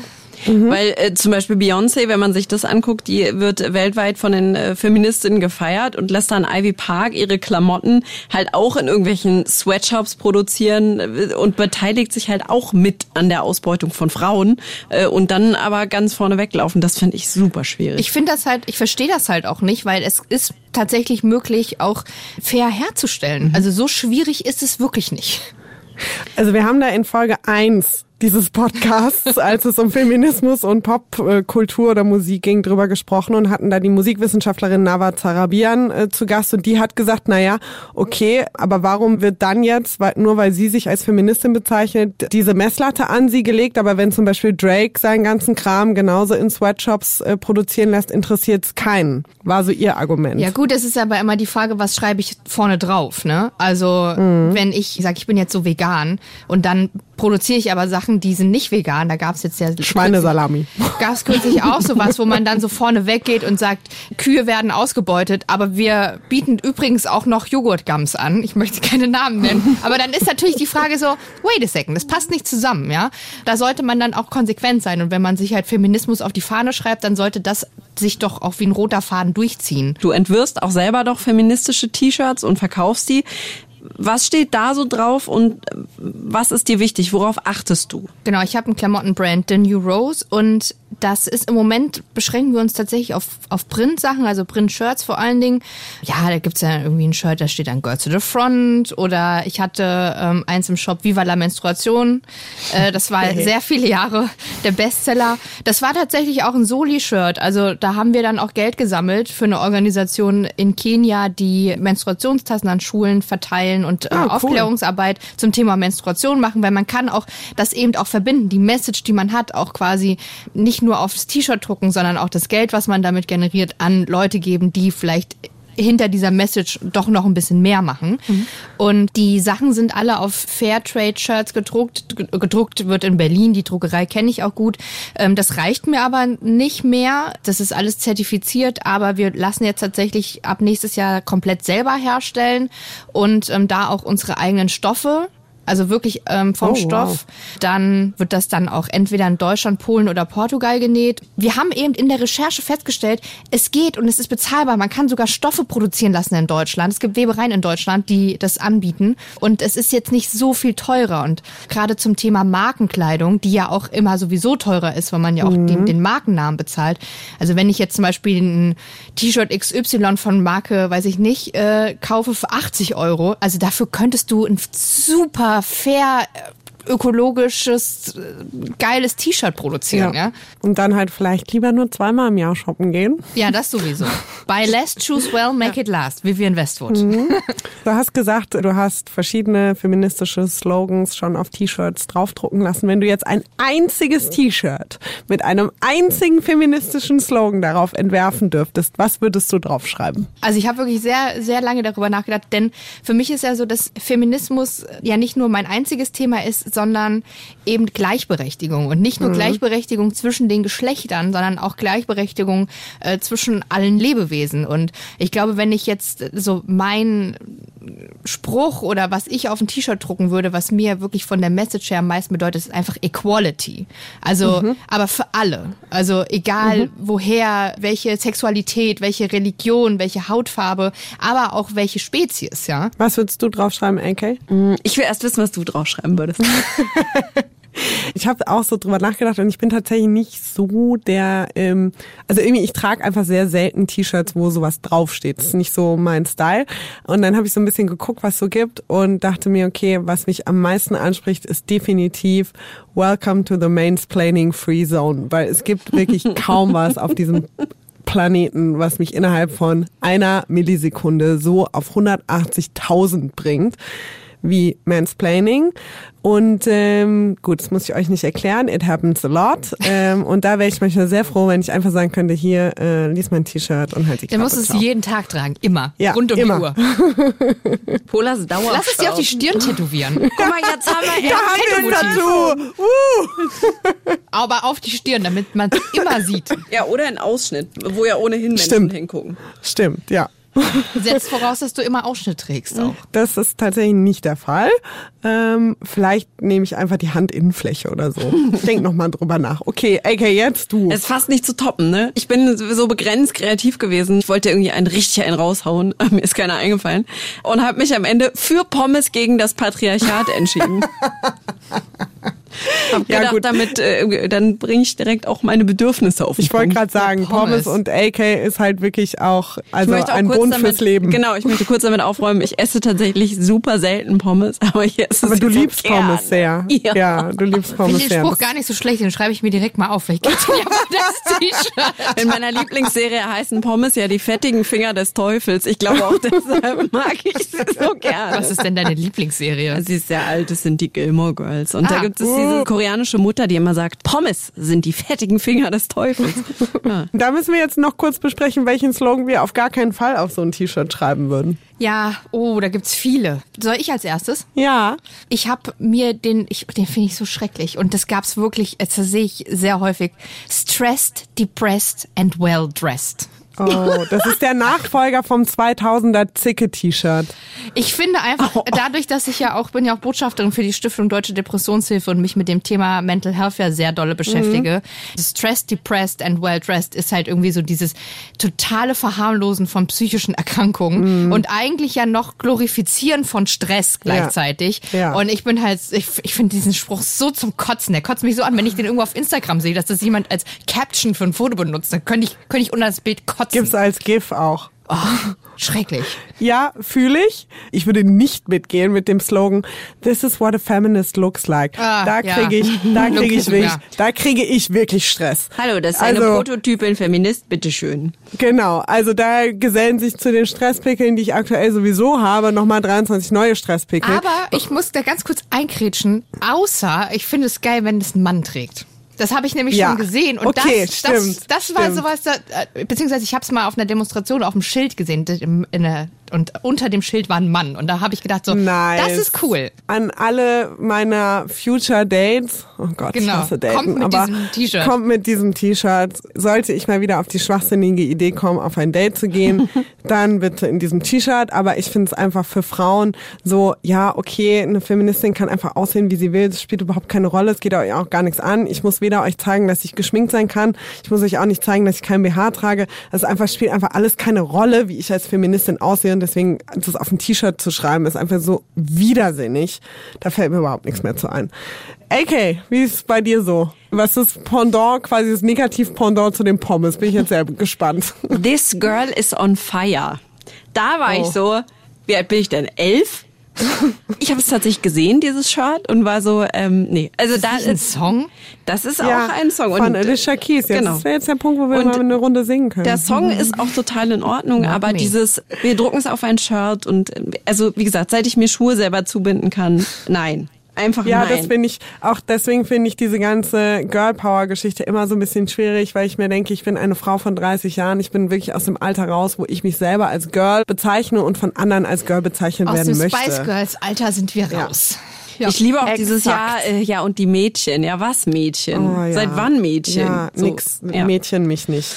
Weil äh, zum Beispiel Beyoncé, wenn man sich das anguckt, die wird weltweit von den äh, Feministinnen gefeiert und lässt dann Ivy Park ihre Klamotten halt auch in irgendwelchen Sweatshops produzieren äh, und beteiligt sich halt auch mit an der Ausbeutung von Frauen äh, und dann aber ganz vorne weglaufen. Das finde ich super schwierig. Ich finde das halt, ich verstehe das halt auch nicht, weil es ist tatsächlich möglich, auch fair herzustellen. Also so schwierig ist es wirklich nicht. Also wir haben da in Folge 1 dieses Podcasts, als es um Feminismus und Popkultur oder Musik ging, drüber gesprochen und hatten da die Musikwissenschaftlerin Nava Zarabian äh, zu Gast und die hat gesagt, na ja, okay, aber warum wird dann jetzt, weil, nur weil sie sich als Feministin bezeichnet, diese Messlatte an sie gelegt, aber wenn zum Beispiel Drake seinen ganzen Kram genauso in Sweatshops äh, produzieren lässt, interessiert es keinen, war so ihr Argument. Ja gut, es ist aber immer die Frage, was schreibe ich vorne drauf, ne? Also wenn ich sage, ich bin jetzt so vegan und dann produziere ich aber Sachen, die sind nicht vegan. Da gab es jetzt ja Schweinesalami. Gab es kürzlich auch sowas, wo man dann so vorne weggeht und sagt, Kühe werden ausgebeutet, aber wir bieten übrigens auch noch Joghurtgums an. Ich möchte keine Namen nennen. Aber dann ist natürlich die Frage so, wait a second, das passt nicht zusammen, ja? Da sollte man dann auch konsequent sein. Und wenn man sich halt Feminismus auf die Fahne schreibt, dann sollte das sich doch auch wie ein roter Faden durchziehen. Du entwirfst auch selber doch feministische T-Shirts und verkaufst die. Was steht da so drauf und was ist dir wichtig? Worauf achtest du? Genau, ich habe einen Klamottenbrand, The New Rose, und das ist im Moment, beschränken wir uns tatsächlich auf, auf Print-Sachen, also Print-Shirts vor allen Dingen. Ja, da gibt's ja irgendwie ein Shirt, da steht dann Girl to the Front oder ich hatte ähm, eins im Shop Viva la Menstruation. Äh, das war sehr viele Jahre der Bestseller. Das war tatsächlich auch ein Soli-Shirt. Also da haben wir dann auch Geld gesammelt für eine Organisation in Kenia, die Menstruationstassen an Schulen verteilen und äh, Ah, cool. Aufklärungsarbeit zum Thema Menstruation machen, weil man kann auch das eben auch verbinden, die Message, die man hat, auch quasi nicht nur aufs T-Shirt drucken, sondern auch das Geld, was man damit generiert, an Leute geben, die vielleicht hinter dieser Message doch noch ein bisschen mehr machen. Und die Sachen sind alle auf Fairtrade-Shirts gedruckt. Gedruckt wird in Berlin, die Druckerei kenne ich auch gut. Ähm, Das reicht mir aber nicht mehr. Das ist alles zertifiziert, aber wir lassen jetzt tatsächlich ab nächstes Jahr komplett selber herstellen und ähm, da auch unsere eigenen Stoffe. Also wirklich ähm, vom Oh, wow. Stoff. Dann wird das dann auch entweder in Deutschland, Polen oder Portugal genäht. Wir haben eben in der Recherche festgestellt, es geht und es ist bezahlbar. Man kann sogar Stoffe produzieren lassen in Deutschland. Es gibt Webereien in Deutschland, die das anbieten. Und es ist jetzt nicht so viel teurer. Und gerade zum Thema Markenkleidung, die ja auch immer sowieso teurer ist, weil man ja auch den, den Markennamen bezahlt. Also wenn ich jetzt zum Beispiel ein T-Shirt XY von Marke, weiß ich nicht, äh, kaufe für 80 Euro, also dafür könntest du ein super fair äh, ökologisches, geiles T-Shirt produzieren, ja. Und dann halt vielleicht lieber nur zweimal im Jahr shoppen gehen. Ja, das sowieso. Buy less, choose well, make it last. Vivian Westwood. Du hast gesagt, du hast verschiedene feministische Slogans schon auf T-Shirts draufdrucken lassen. Wenn du jetzt ein einziges T-Shirt mit einem einzigen feministischen Slogan darauf entwerfen dürftest, was würdest du draufschreiben? Also ich habe wirklich sehr, sehr lange darüber nachgedacht, denn für mich ist ja so, dass Feminismus ja nicht nur mein einziges Thema ist, sondern eben Gleichberechtigung. Und nicht nur Gleichberechtigung zwischen den Geschlechtern, sondern auch Gleichberechtigung äh, zwischen allen Lebewesen. Und ich glaube, wenn ich jetzt so mein Spruch oder was ich auf ein T-Shirt drucken würde, was mir wirklich von der Message her am meisten bedeutet, ist einfach Equality. Also, aber für alle. Also egal woher, welche Sexualität, welche Religion, welche Hautfarbe, aber auch welche Spezies, ja. Was würdest du draufschreiben, AK? Ich will erst wissen, was du draufschreiben würdest. Ich habe auch so drüber nachgedacht und ich bin tatsächlich nicht so der, ähm, also irgendwie ich trage einfach sehr selten T-Shirts, wo sowas draufsteht. Das ist nicht so mein Style. Und dann habe ich so ein bisschen geguckt, was so gibt und dachte mir, okay, was mich am meisten anspricht, ist definitiv Welcome to the Mansplaining Free Zone, weil es gibt wirklich kaum was auf diesem Planeten, was mich innerhalb von einer Millisekunde so auf 180.000 bringt wie Mansplaining. Und ähm, gut, das muss ich euch nicht erklären. It happens a lot. Ähm, und da wäre ich manchmal sehr froh, wenn ich einfach sagen könnte, hier, äh, lies mein T-Shirt und halt die Klappe. muss es ciao. jeden Tag tragen, immer. Ja, Rund um immer. die Uhr. Polas Dauer. Lass es dir auf die Stirn tätowieren. Guck mal, jetzt haben wir Da haben wir ein Tattoo. Uh. Aber auf die Stirn, damit man es immer sieht. Ja, oder ein Ausschnitt, wo ja ohnehin Menschen Stimmt. hingucken. Stimmt, ja. Setzt voraus, dass du immer Ausschnitt trägst auch. Das ist tatsächlich nicht der Fall. Ähm, vielleicht nehme ich einfach die Handinnenfläche oder so. Ich denk noch mal drüber nach. Okay, AK, jetzt du. Es ist fast nicht zu toppen, ne? Ich bin so begrenzt kreativ gewesen. Ich wollte irgendwie einen richtig einen raushauen. Mir ist keiner eingefallen. Und habe mich am Ende für Pommes gegen das Patriarchat entschieden. Hab Ja, gedacht, gut. damit äh, dann bringe ich direkt auch meine Bedürfnisse auf den Ich wollte gerade sagen, Pommes. Pommes. und AK ist halt wirklich auch Ich also auch ein damit, fürs Leben. Genau, ich möchte kurz damit aufräumen. Ich esse tatsächlich super selten Pommes, aber ich esse Aber du so liebst gerne. Pommes sehr. Ja. Ja, du liebst Ich Pommes finde den sehr. Spruch gar nicht so schlecht, den schreibe ich mir direkt mal auf. Vielleicht geht's mir aber das T-Shirt. In meiner Lieblingsserie heißen Pommes ja die fettigen Finger des Teufels. Ich glaube auch deshalb mag ich sie so gerne. Was ist denn deine Lieblingsserie? Sie ist sehr alt, das sind die Gilmore Girls. Und da Ah. gibt es diese koreanische Mutter, die immer sagt, Pommes sind die fettigen Finger des Teufels. Ja. Da müssen wir jetzt noch kurz besprechen, welchen Slogan wir auf gar keinen Fall auf so ein T-Shirt schreiben würden. Ja, oh, da gibt's viele. Soll ich als erstes? Ja. Ich habe mir den, ich, den finde ich so schrecklich und das gab's wirklich, das sehe ich sehr häufig. Stressed, depressed and well dressed. Oh, das ist der Nachfolger vom 2000er Zicke-T-Shirt. Ich finde einfach, Oh. dadurch, dass ich ja auch, bin ja auch Botschafterin für die Stiftung Deutsche Depressionshilfe und mich mit dem Thema Mental Health ja sehr dolle beschäftige. Mhm. Stressed, depressed and well dressed ist halt irgendwie so dieses totale Verharmlosen von psychischen Erkrankungen Mhm. und eigentlich ja noch Glorifizieren von Stress gleichzeitig. Ja. Und ich bin halt, ich, ich finde diesen Spruch so zum Kotzen. Der kotzt mich so an, wenn ich den irgendwo auf Instagram sehe, dass das jemand als Caption für ein Foto benutzt. Dann könnte ich, könnte ich unter das Bild kotzen. Gibt's als GIF auch. Oh, schrecklich. Ja, fühle ich. Ich würde nicht mitgehen mit dem Slogan This is what a feminist looks like. Ah, da ja. kriege ich, da kriege ich wirklich, ja. da kriege ich wirklich Stress. Hallo, das ist eine Also- Prototypin Feminist, bitteschön. Genau, also da gesellen sich zu den Stresspickeln, die ich aktuell sowieso habe, nochmal 23 neue Stresspickel. Aber ich muss da ganz kurz einkrätschen. Außer, ich finde es geil, wenn es ein Mann trägt. Das habe ich nämlich Ja. schon gesehen. Und Okay, das, stimmt, das, das war stimmt. sowas, da, äh, beziehungsweise ich habe es mal auf einer Demonstration auf dem Schild gesehen. In der, und unter dem Schild war ein Mann. Und da habe ich gedacht, so, Nice. das ist cool. An alle meiner Future Dates, oh Gott, ich Genau. hasse Daten, Kommt mit aber diesem T-Shirt. kommt mit diesem T-Shirt. Sollte ich mal wieder auf die schwachsinnige Idee kommen, auf ein Date zu gehen, dann bitte in diesem T-Shirt. Aber ich finde es einfach für Frauen so, ja, okay, eine Feministin kann einfach aussehen, wie sie will. Das spielt überhaupt keine Rolle. Es geht euch auch gar nichts an. Ich muss weder euch zeigen, dass ich geschminkt sein kann. Ich muss euch auch nicht zeigen, dass ich kein BH trage. Das ist einfach, spielt einfach alles keine Rolle, wie ich als Feministin aussehe. Und deswegen, das auf ein T-Shirt zu schreiben, ist einfach so widersinnig. Da fällt mir überhaupt nichts mehr zu ein. AK, wie ist es bei dir so? Was ist Pendant, quasi das Negativ-Pendant zu den Pommes? Bin ich jetzt sehr gespannt. This girl is on fire. Da war Oh. ich so, wie alt bin ich denn? Elf? Ich habe es tatsächlich gesehen, dieses Shirt, und war so, ähm, nee. Also da Nicht ein ist Song? Das ist auch ein Song. Von und, Alicia Keys. Jetzt genau. Das wäre jetzt der Punkt, wo wir Und mal eine Runde singen können. Der Song ist auch total in Ordnung, aber me. dieses, wir drucken es auf ein Shirt und, also wie gesagt, seit ich mir Schuhe selber zubinden kann, nein. Einfach Ja, nein. das finde ich, auch deswegen finde ich diese ganze Girl Power Geschichte immer so ein bisschen schwierig, weil ich mir denke, ich bin eine Frau von 30 Jahren, ich bin wirklich aus dem Alter raus, wo ich mich selber als Girl bezeichne und von anderen als Girl bezeichnet Aus werden dem möchte. Spice Girls Alter sind wir Ja. raus. Ja. Ich liebe auch dieses Jahr, Exakt. äh, ja, und die Mädchen. Ja, was Mädchen? Oh, ja. Seit wann Mädchen? Ja, So, nix, ja. Mädchen mich nicht.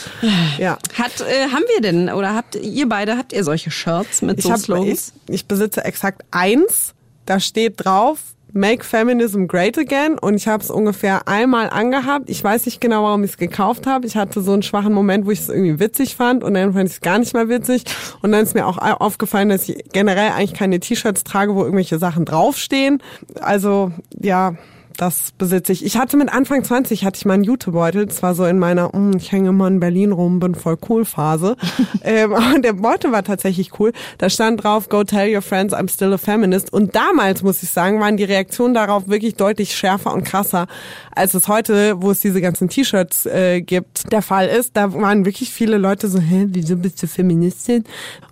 Ja. Hat, äh, haben wir denn, oder habt ihr beide, habt ihr solche Shirts mit Ich, so hab, Slogans? ich, ich besitze exakt eins, da steht drauf, Make Feminism Great Again und ich habe es ungefähr einmal angehabt. Ich weiß nicht genau, warum ich es gekauft habe. Ich hatte so einen schwachen Moment, wo ich es irgendwie witzig fand und dann fand ich es gar nicht mehr witzig. Und dann ist mir auch aufgefallen, dass ich generell eigentlich keine T-Shirts trage, wo irgendwelche Sachen draufstehen. Also ja, das besitze ich. Ich hatte mit Anfang 20 hatte ich mal einen Jutebeutel. Das war so in meiner, mm, ich hänge immer in Berlin rum, bin voll cool Phase. ähm, und der Beutel war tatsächlich cool. Da stand drauf, go tell your friends I'm still a feminist. Und damals, muss ich sagen, waren die Reaktionen darauf wirklich deutlich schärfer und krasser, als es heute, wo es diese ganzen T-Shirts äh, gibt, der Fall ist. Da waren wirklich viele Leute so, hä, wieso bist du Feministin?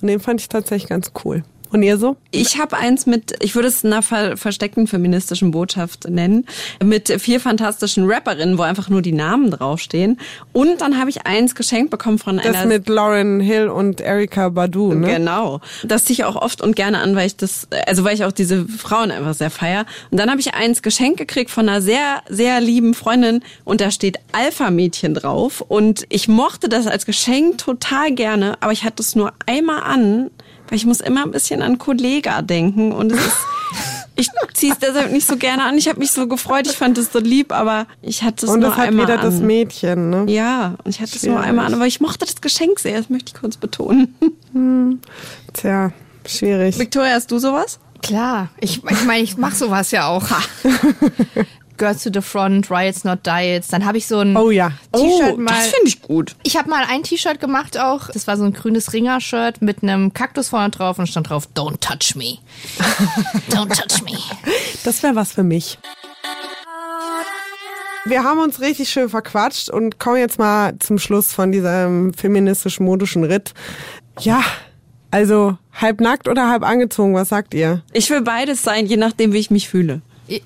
Und den fand ich tatsächlich ganz cool. Und ihr so? Ich habe eins mit, ich würde es einer ver versteckten feministischen Botschaft nennen, mit vier fantastischen Rapperinnen, wo einfach nur die Namen draufstehen. Und dann habe ich eins geschenkt bekommen von Das einer mit Lauren Hill und Erika Badu, ne? Genau. Das ziehe ich auch oft und gerne an, weil ich das, also weil ich auch diese Frauen einfach sehr feier. Und dann habe ich eins geschenkt gekriegt von einer sehr, sehr lieben Freundin und da steht Alpha-Mädchen drauf. Und ich mochte das als Geschenk total gerne, aber ich hatte es nur einmal an, weil ich muss immer ein bisschen an Kollega denken und es ist. Ich ziehe es deshalb nicht so gerne an. Ich habe mich so gefreut, ich fand es so lieb, aber ich hatte es Und nur das hat einmal wieder an. das Mädchen, ne? Ja, und ich hatte es nur einmal an, aber ich mochte das Geschenk sehr, das möchte ich kurz betonen. Tja, schwierig. Victoria, hast du sowas? Klar, ich, ich meine, ich mache sowas ja auch. Girls to the Front, Riots Not Diets. Dann habe ich so ein Oh ja. T-Shirt oh, mal. das finde ich gut. Ich habe mal ein T-Shirt gemacht auch. Das war so ein grünes Ringer-Shirt mit einem Kaktus vorne drauf und stand drauf Don't touch me. Don't touch me. Das wäre was für mich. Wir haben uns richtig schön verquatscht und kommen jetzt mal zum Schluss von diesem feministisch-modischen Ritt. Ja, also halb nackt oder halb angezogen, was sagt ihr? Ich will beides sein, je nachdem, wie ich mich fühle.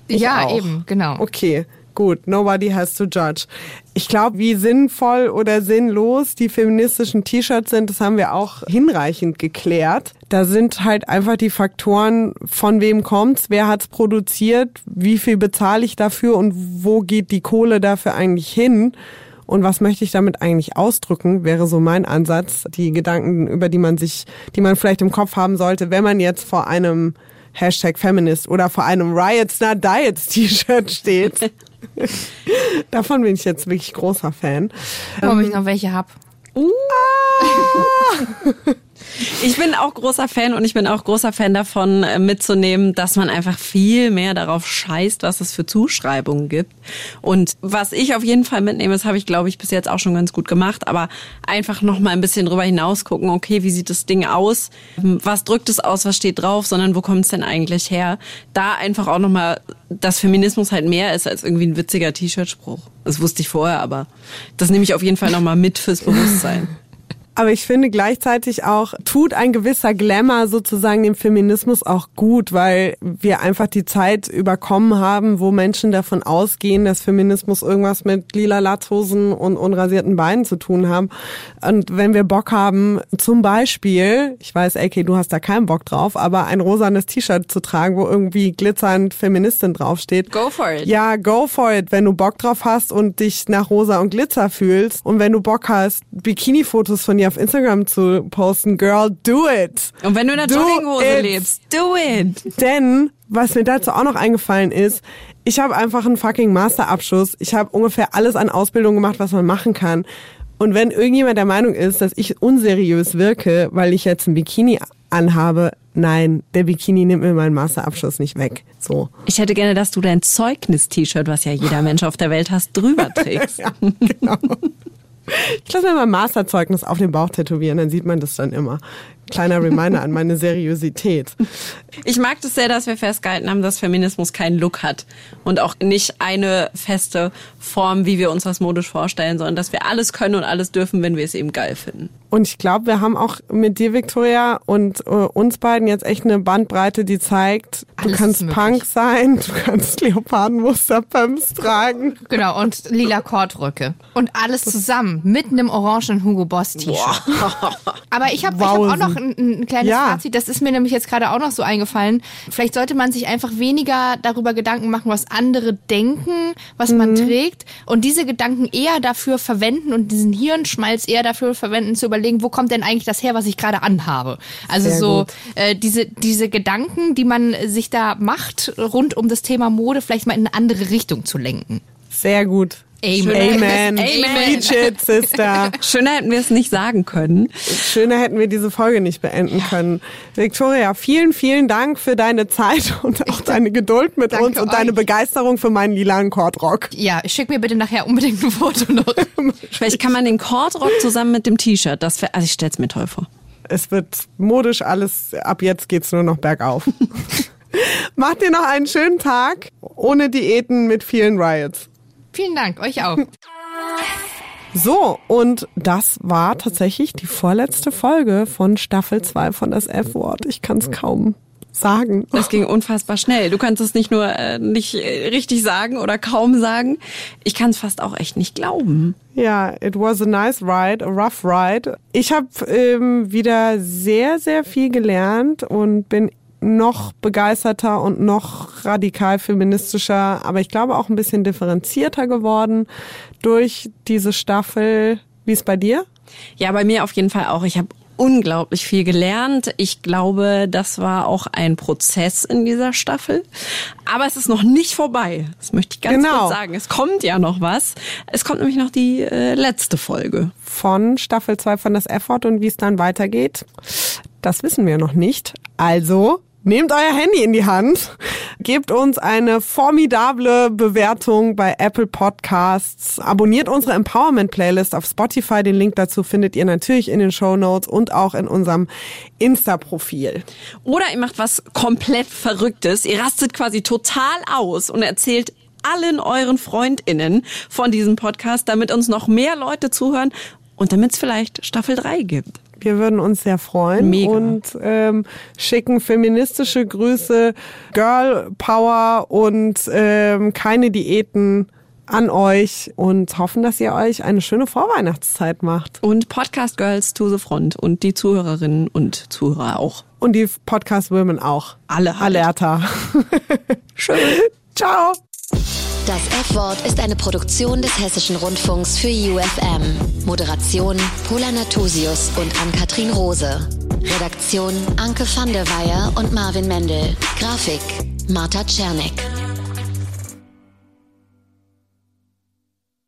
Ja, auch. eben, genau. Okay, gut. Nobody has to judge. Ich glaube, wie sinnvoll oder sinnlos die feministischen T-Shirts sind, das haben wir auch hinreichend geklärt. Da sind halt einfach die Faktoren, von wem kommt's, wer hat's produziert, wie viel bezahle ich dafür und wo geht die Kohle dafür eigentlich hin? Und was möchte ich damit eigentlich ausdrücken, wäre so mein Ansatz, die Gedanken, über die man sich, die man vielleicht im Kopf haben sollte, wenn man jetzt vor einem Hashtag Feminist oder vor einem Riots Not Diets T-Shirt steht. Davon bin ich jetzt wirklich großer Fan. Ob ich noch welche hab. Uh. Ich bin auch großer Fan und ich bin auch großer Fan davon äh, mitzunehmen, dass man einfach viel mehr darauf scheißt, was es für Zuschreibungen gibt. Und was ich auf jeden Fall mitnehme, das habe ich, glaube ich, bis jetzt auch schon ganz gut gemacht, aber einfach noch mal ein bisschen drüber hinaus gucken, okay, wie sieht das Ding aus? Was drückt es aus? Was steht drauf? Sondern wo kommt es denn eigentlich her? Da einfach auch noch mal, dass Feminismus halt mehr ist als irgendwie ein witziger T-Shirt-Spruch. Das wusste ich vorher, aber das nehme ich auf jeden Fall noch mal mit fürs Bewusstsein. Aber ich finde gleichzeitig auch, tut ein gewisser Glamour sozusagen dem Feminismus auch gut, weil wir einfach die Zeit überkommen haben, wo Menschen davon ausgehen, dass Feminismus irgendwas mit lila Latzhosen und unrasierten Beinen zu tun haben. Und wenn wir Bock haben, zum Beispiel, ich weiß, AK, du hast da keinen Bock drauf, aber ein rosanes T-Shirt zu tragen, wo irgendwie glitzernd Feministin draufsteht. Go for it. Ja, go for it, wenn du Bock drauf hast und dich nach rosa und Glitzer fühlst. Und wenn du Bock hast, Bikini-Fotos von dir auf Instagram zu posten, girl, do it. Und wenn du in der Do Jogginghose it. lebst, do it. Denn, was mir dazu auch noch eingefallen ist, ich habe einfach einen fucking Masterabschluss. Ich habe ungefähr alles an Ausbildung gemacht, was man machen kann. Und wenn irgendjemand der Meinung ist, dass ich unseriös wirke, weil ich jetzt ein Bikini anhabe, nein, der Bikini nimmt mir meinen Masterabschluss nicht weg. So. Ich hätte gerne, dass du dein Zeugnis-T-Shirt, was ja jeder Mensch auf der Welt hast, drüber trägst. Ja, genau. Ich lasse mir mein Masterzeugnis auf den Bauch tätowieren, dann sieht man das dann immer. Kleiner Reminder an meine Seriosität. Ich mag das sehr, dass wir festgehalten haben, dass Feminismus keinen Look hat und auch nicht eine feste Form, wie wir uns das modisch vorstellen, sondern dass wir alles können und alles dürfen, wenn wir es eben geil finden. Und ich glaube, wir haben auch mit dir, Victoria, und äh, uns beiden jetzt echt eine Bandbreite, die zeigt, du Alles kannst. Punk sein, du kannst Leopardenmuster-Pumps tragen. Genau, und lila Kordröcke. Und alles zusammen mit einem orangen Hugo Boss T-Shirt. Aber ich habe hab auch noch ein, ein kleines Ja. Fazit, das ist mir nämlich jetzt gerade auch noch so eingefallen. Vielleicht sollte man sich einfach weniger darüber Gedanken machen, was andere denken, was man trägt und diese Gedanken eher dafür verwenden und diesen Hirnschmalz eher dafür verwenden, zu überlegen, wo kommt denn eigentlich das her, was ich gerade anhabe. Also Sehr so äh, diese, diese Gedanken, die man sich da macht, rund um das Thema Mode, vielleicht mal in eine andere Richtung zu lenken. Sehr gut. Amen. Amen. Amen. Preach it, Sister. Schöner hätten wir es nicht sagen können. Schöner hätten wir diese Folge nicht beenden können. Victoria, vielen, vielen Dank für deine Zeit und auch deine Geduld mit uns und deine euch. Begeisterung für meinen lilanen Kordrock. Ja, schick mir bitte nachher unbedingt ein Foto noch. Vielleicht kann man den Kordrock zusammen mit dem T-Shirt, das wär, also ich stell's mir toll vor. Es wird modisch alles, ab jetzt geht's nur noch bergauf. Macht dir noch einen schönen Tag, ohne Diäten, mit vielen Riots. Vielen Dank, euch auch. So, und das war tatsächlich die vorletzte Folge von Staffel 2 von das F-Wort. Ich kann es kaum sagen. Das ging unfassbar schnell. Du kannst es nicht nur äh, nicht äh, richtig sagen oder kaum sagen. Ich kann es fast auch echt nicht glauben. Ja, it was a nice ride, a rough ride. Ich habe ähm, wieder sehr, sehr viel gelernt und bin noch begeisterter und noch radikal feministischer, aber ich glaube auch ein bisschen differenzierter geworden durch diese Staffel. Wie ist bei dir? Ja, bei mir auf jeden Fall auch. Ich habe unglaublich viel gelernt. Ich glaube, das war auch ein Prozess in dieser Staffel. Aber es ist noch nicht vorbei. Das möchte ich ganz Genau. kurz sagen. Es kommt ja noch was. Es kommt nämlich noch die äh, letzte Folge. Von Staffel 2 von das F-Wort und wie es dann weitergeht, das wissen wir noch nicht. Also Nehmt euer Handy in die Hand, gebt uns eine formidable Bewertung bei Apple Podcasts, abonniert unsere Empowerment Playlist auf Spotify. Den Link dazu findet ihr natürlich in den Show Notes und auch in unserem Insta-Profil. Oder ihr macht was komplett Verrücktes. Ihr rastet quasi total aus und erzählt allen euren FreundInnen von diesem Podcast, damit uns noch mehr Leute zuhören und damit es vielleicht Staffel 3 gibt. Wir würden uns sehr freuen Mega. und ähm, schicken feministische Grüße, Girl Power und ähm, keine Diäten an euch und hoffen, dass ihr euch eine schöne Vorweihnachtszeit macht. Und Podcast Girls to the Front und die Zuhörerinnen und Zuhörer auch. Und die Podcast Women auch. Alle halt. Alerta. Schön. Ciao. Das F-Wort ist eine Produktion des Hessischen Rundfunks für UFM. Moderation Pola Natusius und Ann-Kathrin Rose. Redaktion Anke van der Weyer und Marvin Mendel. Grafik Marta Czernik.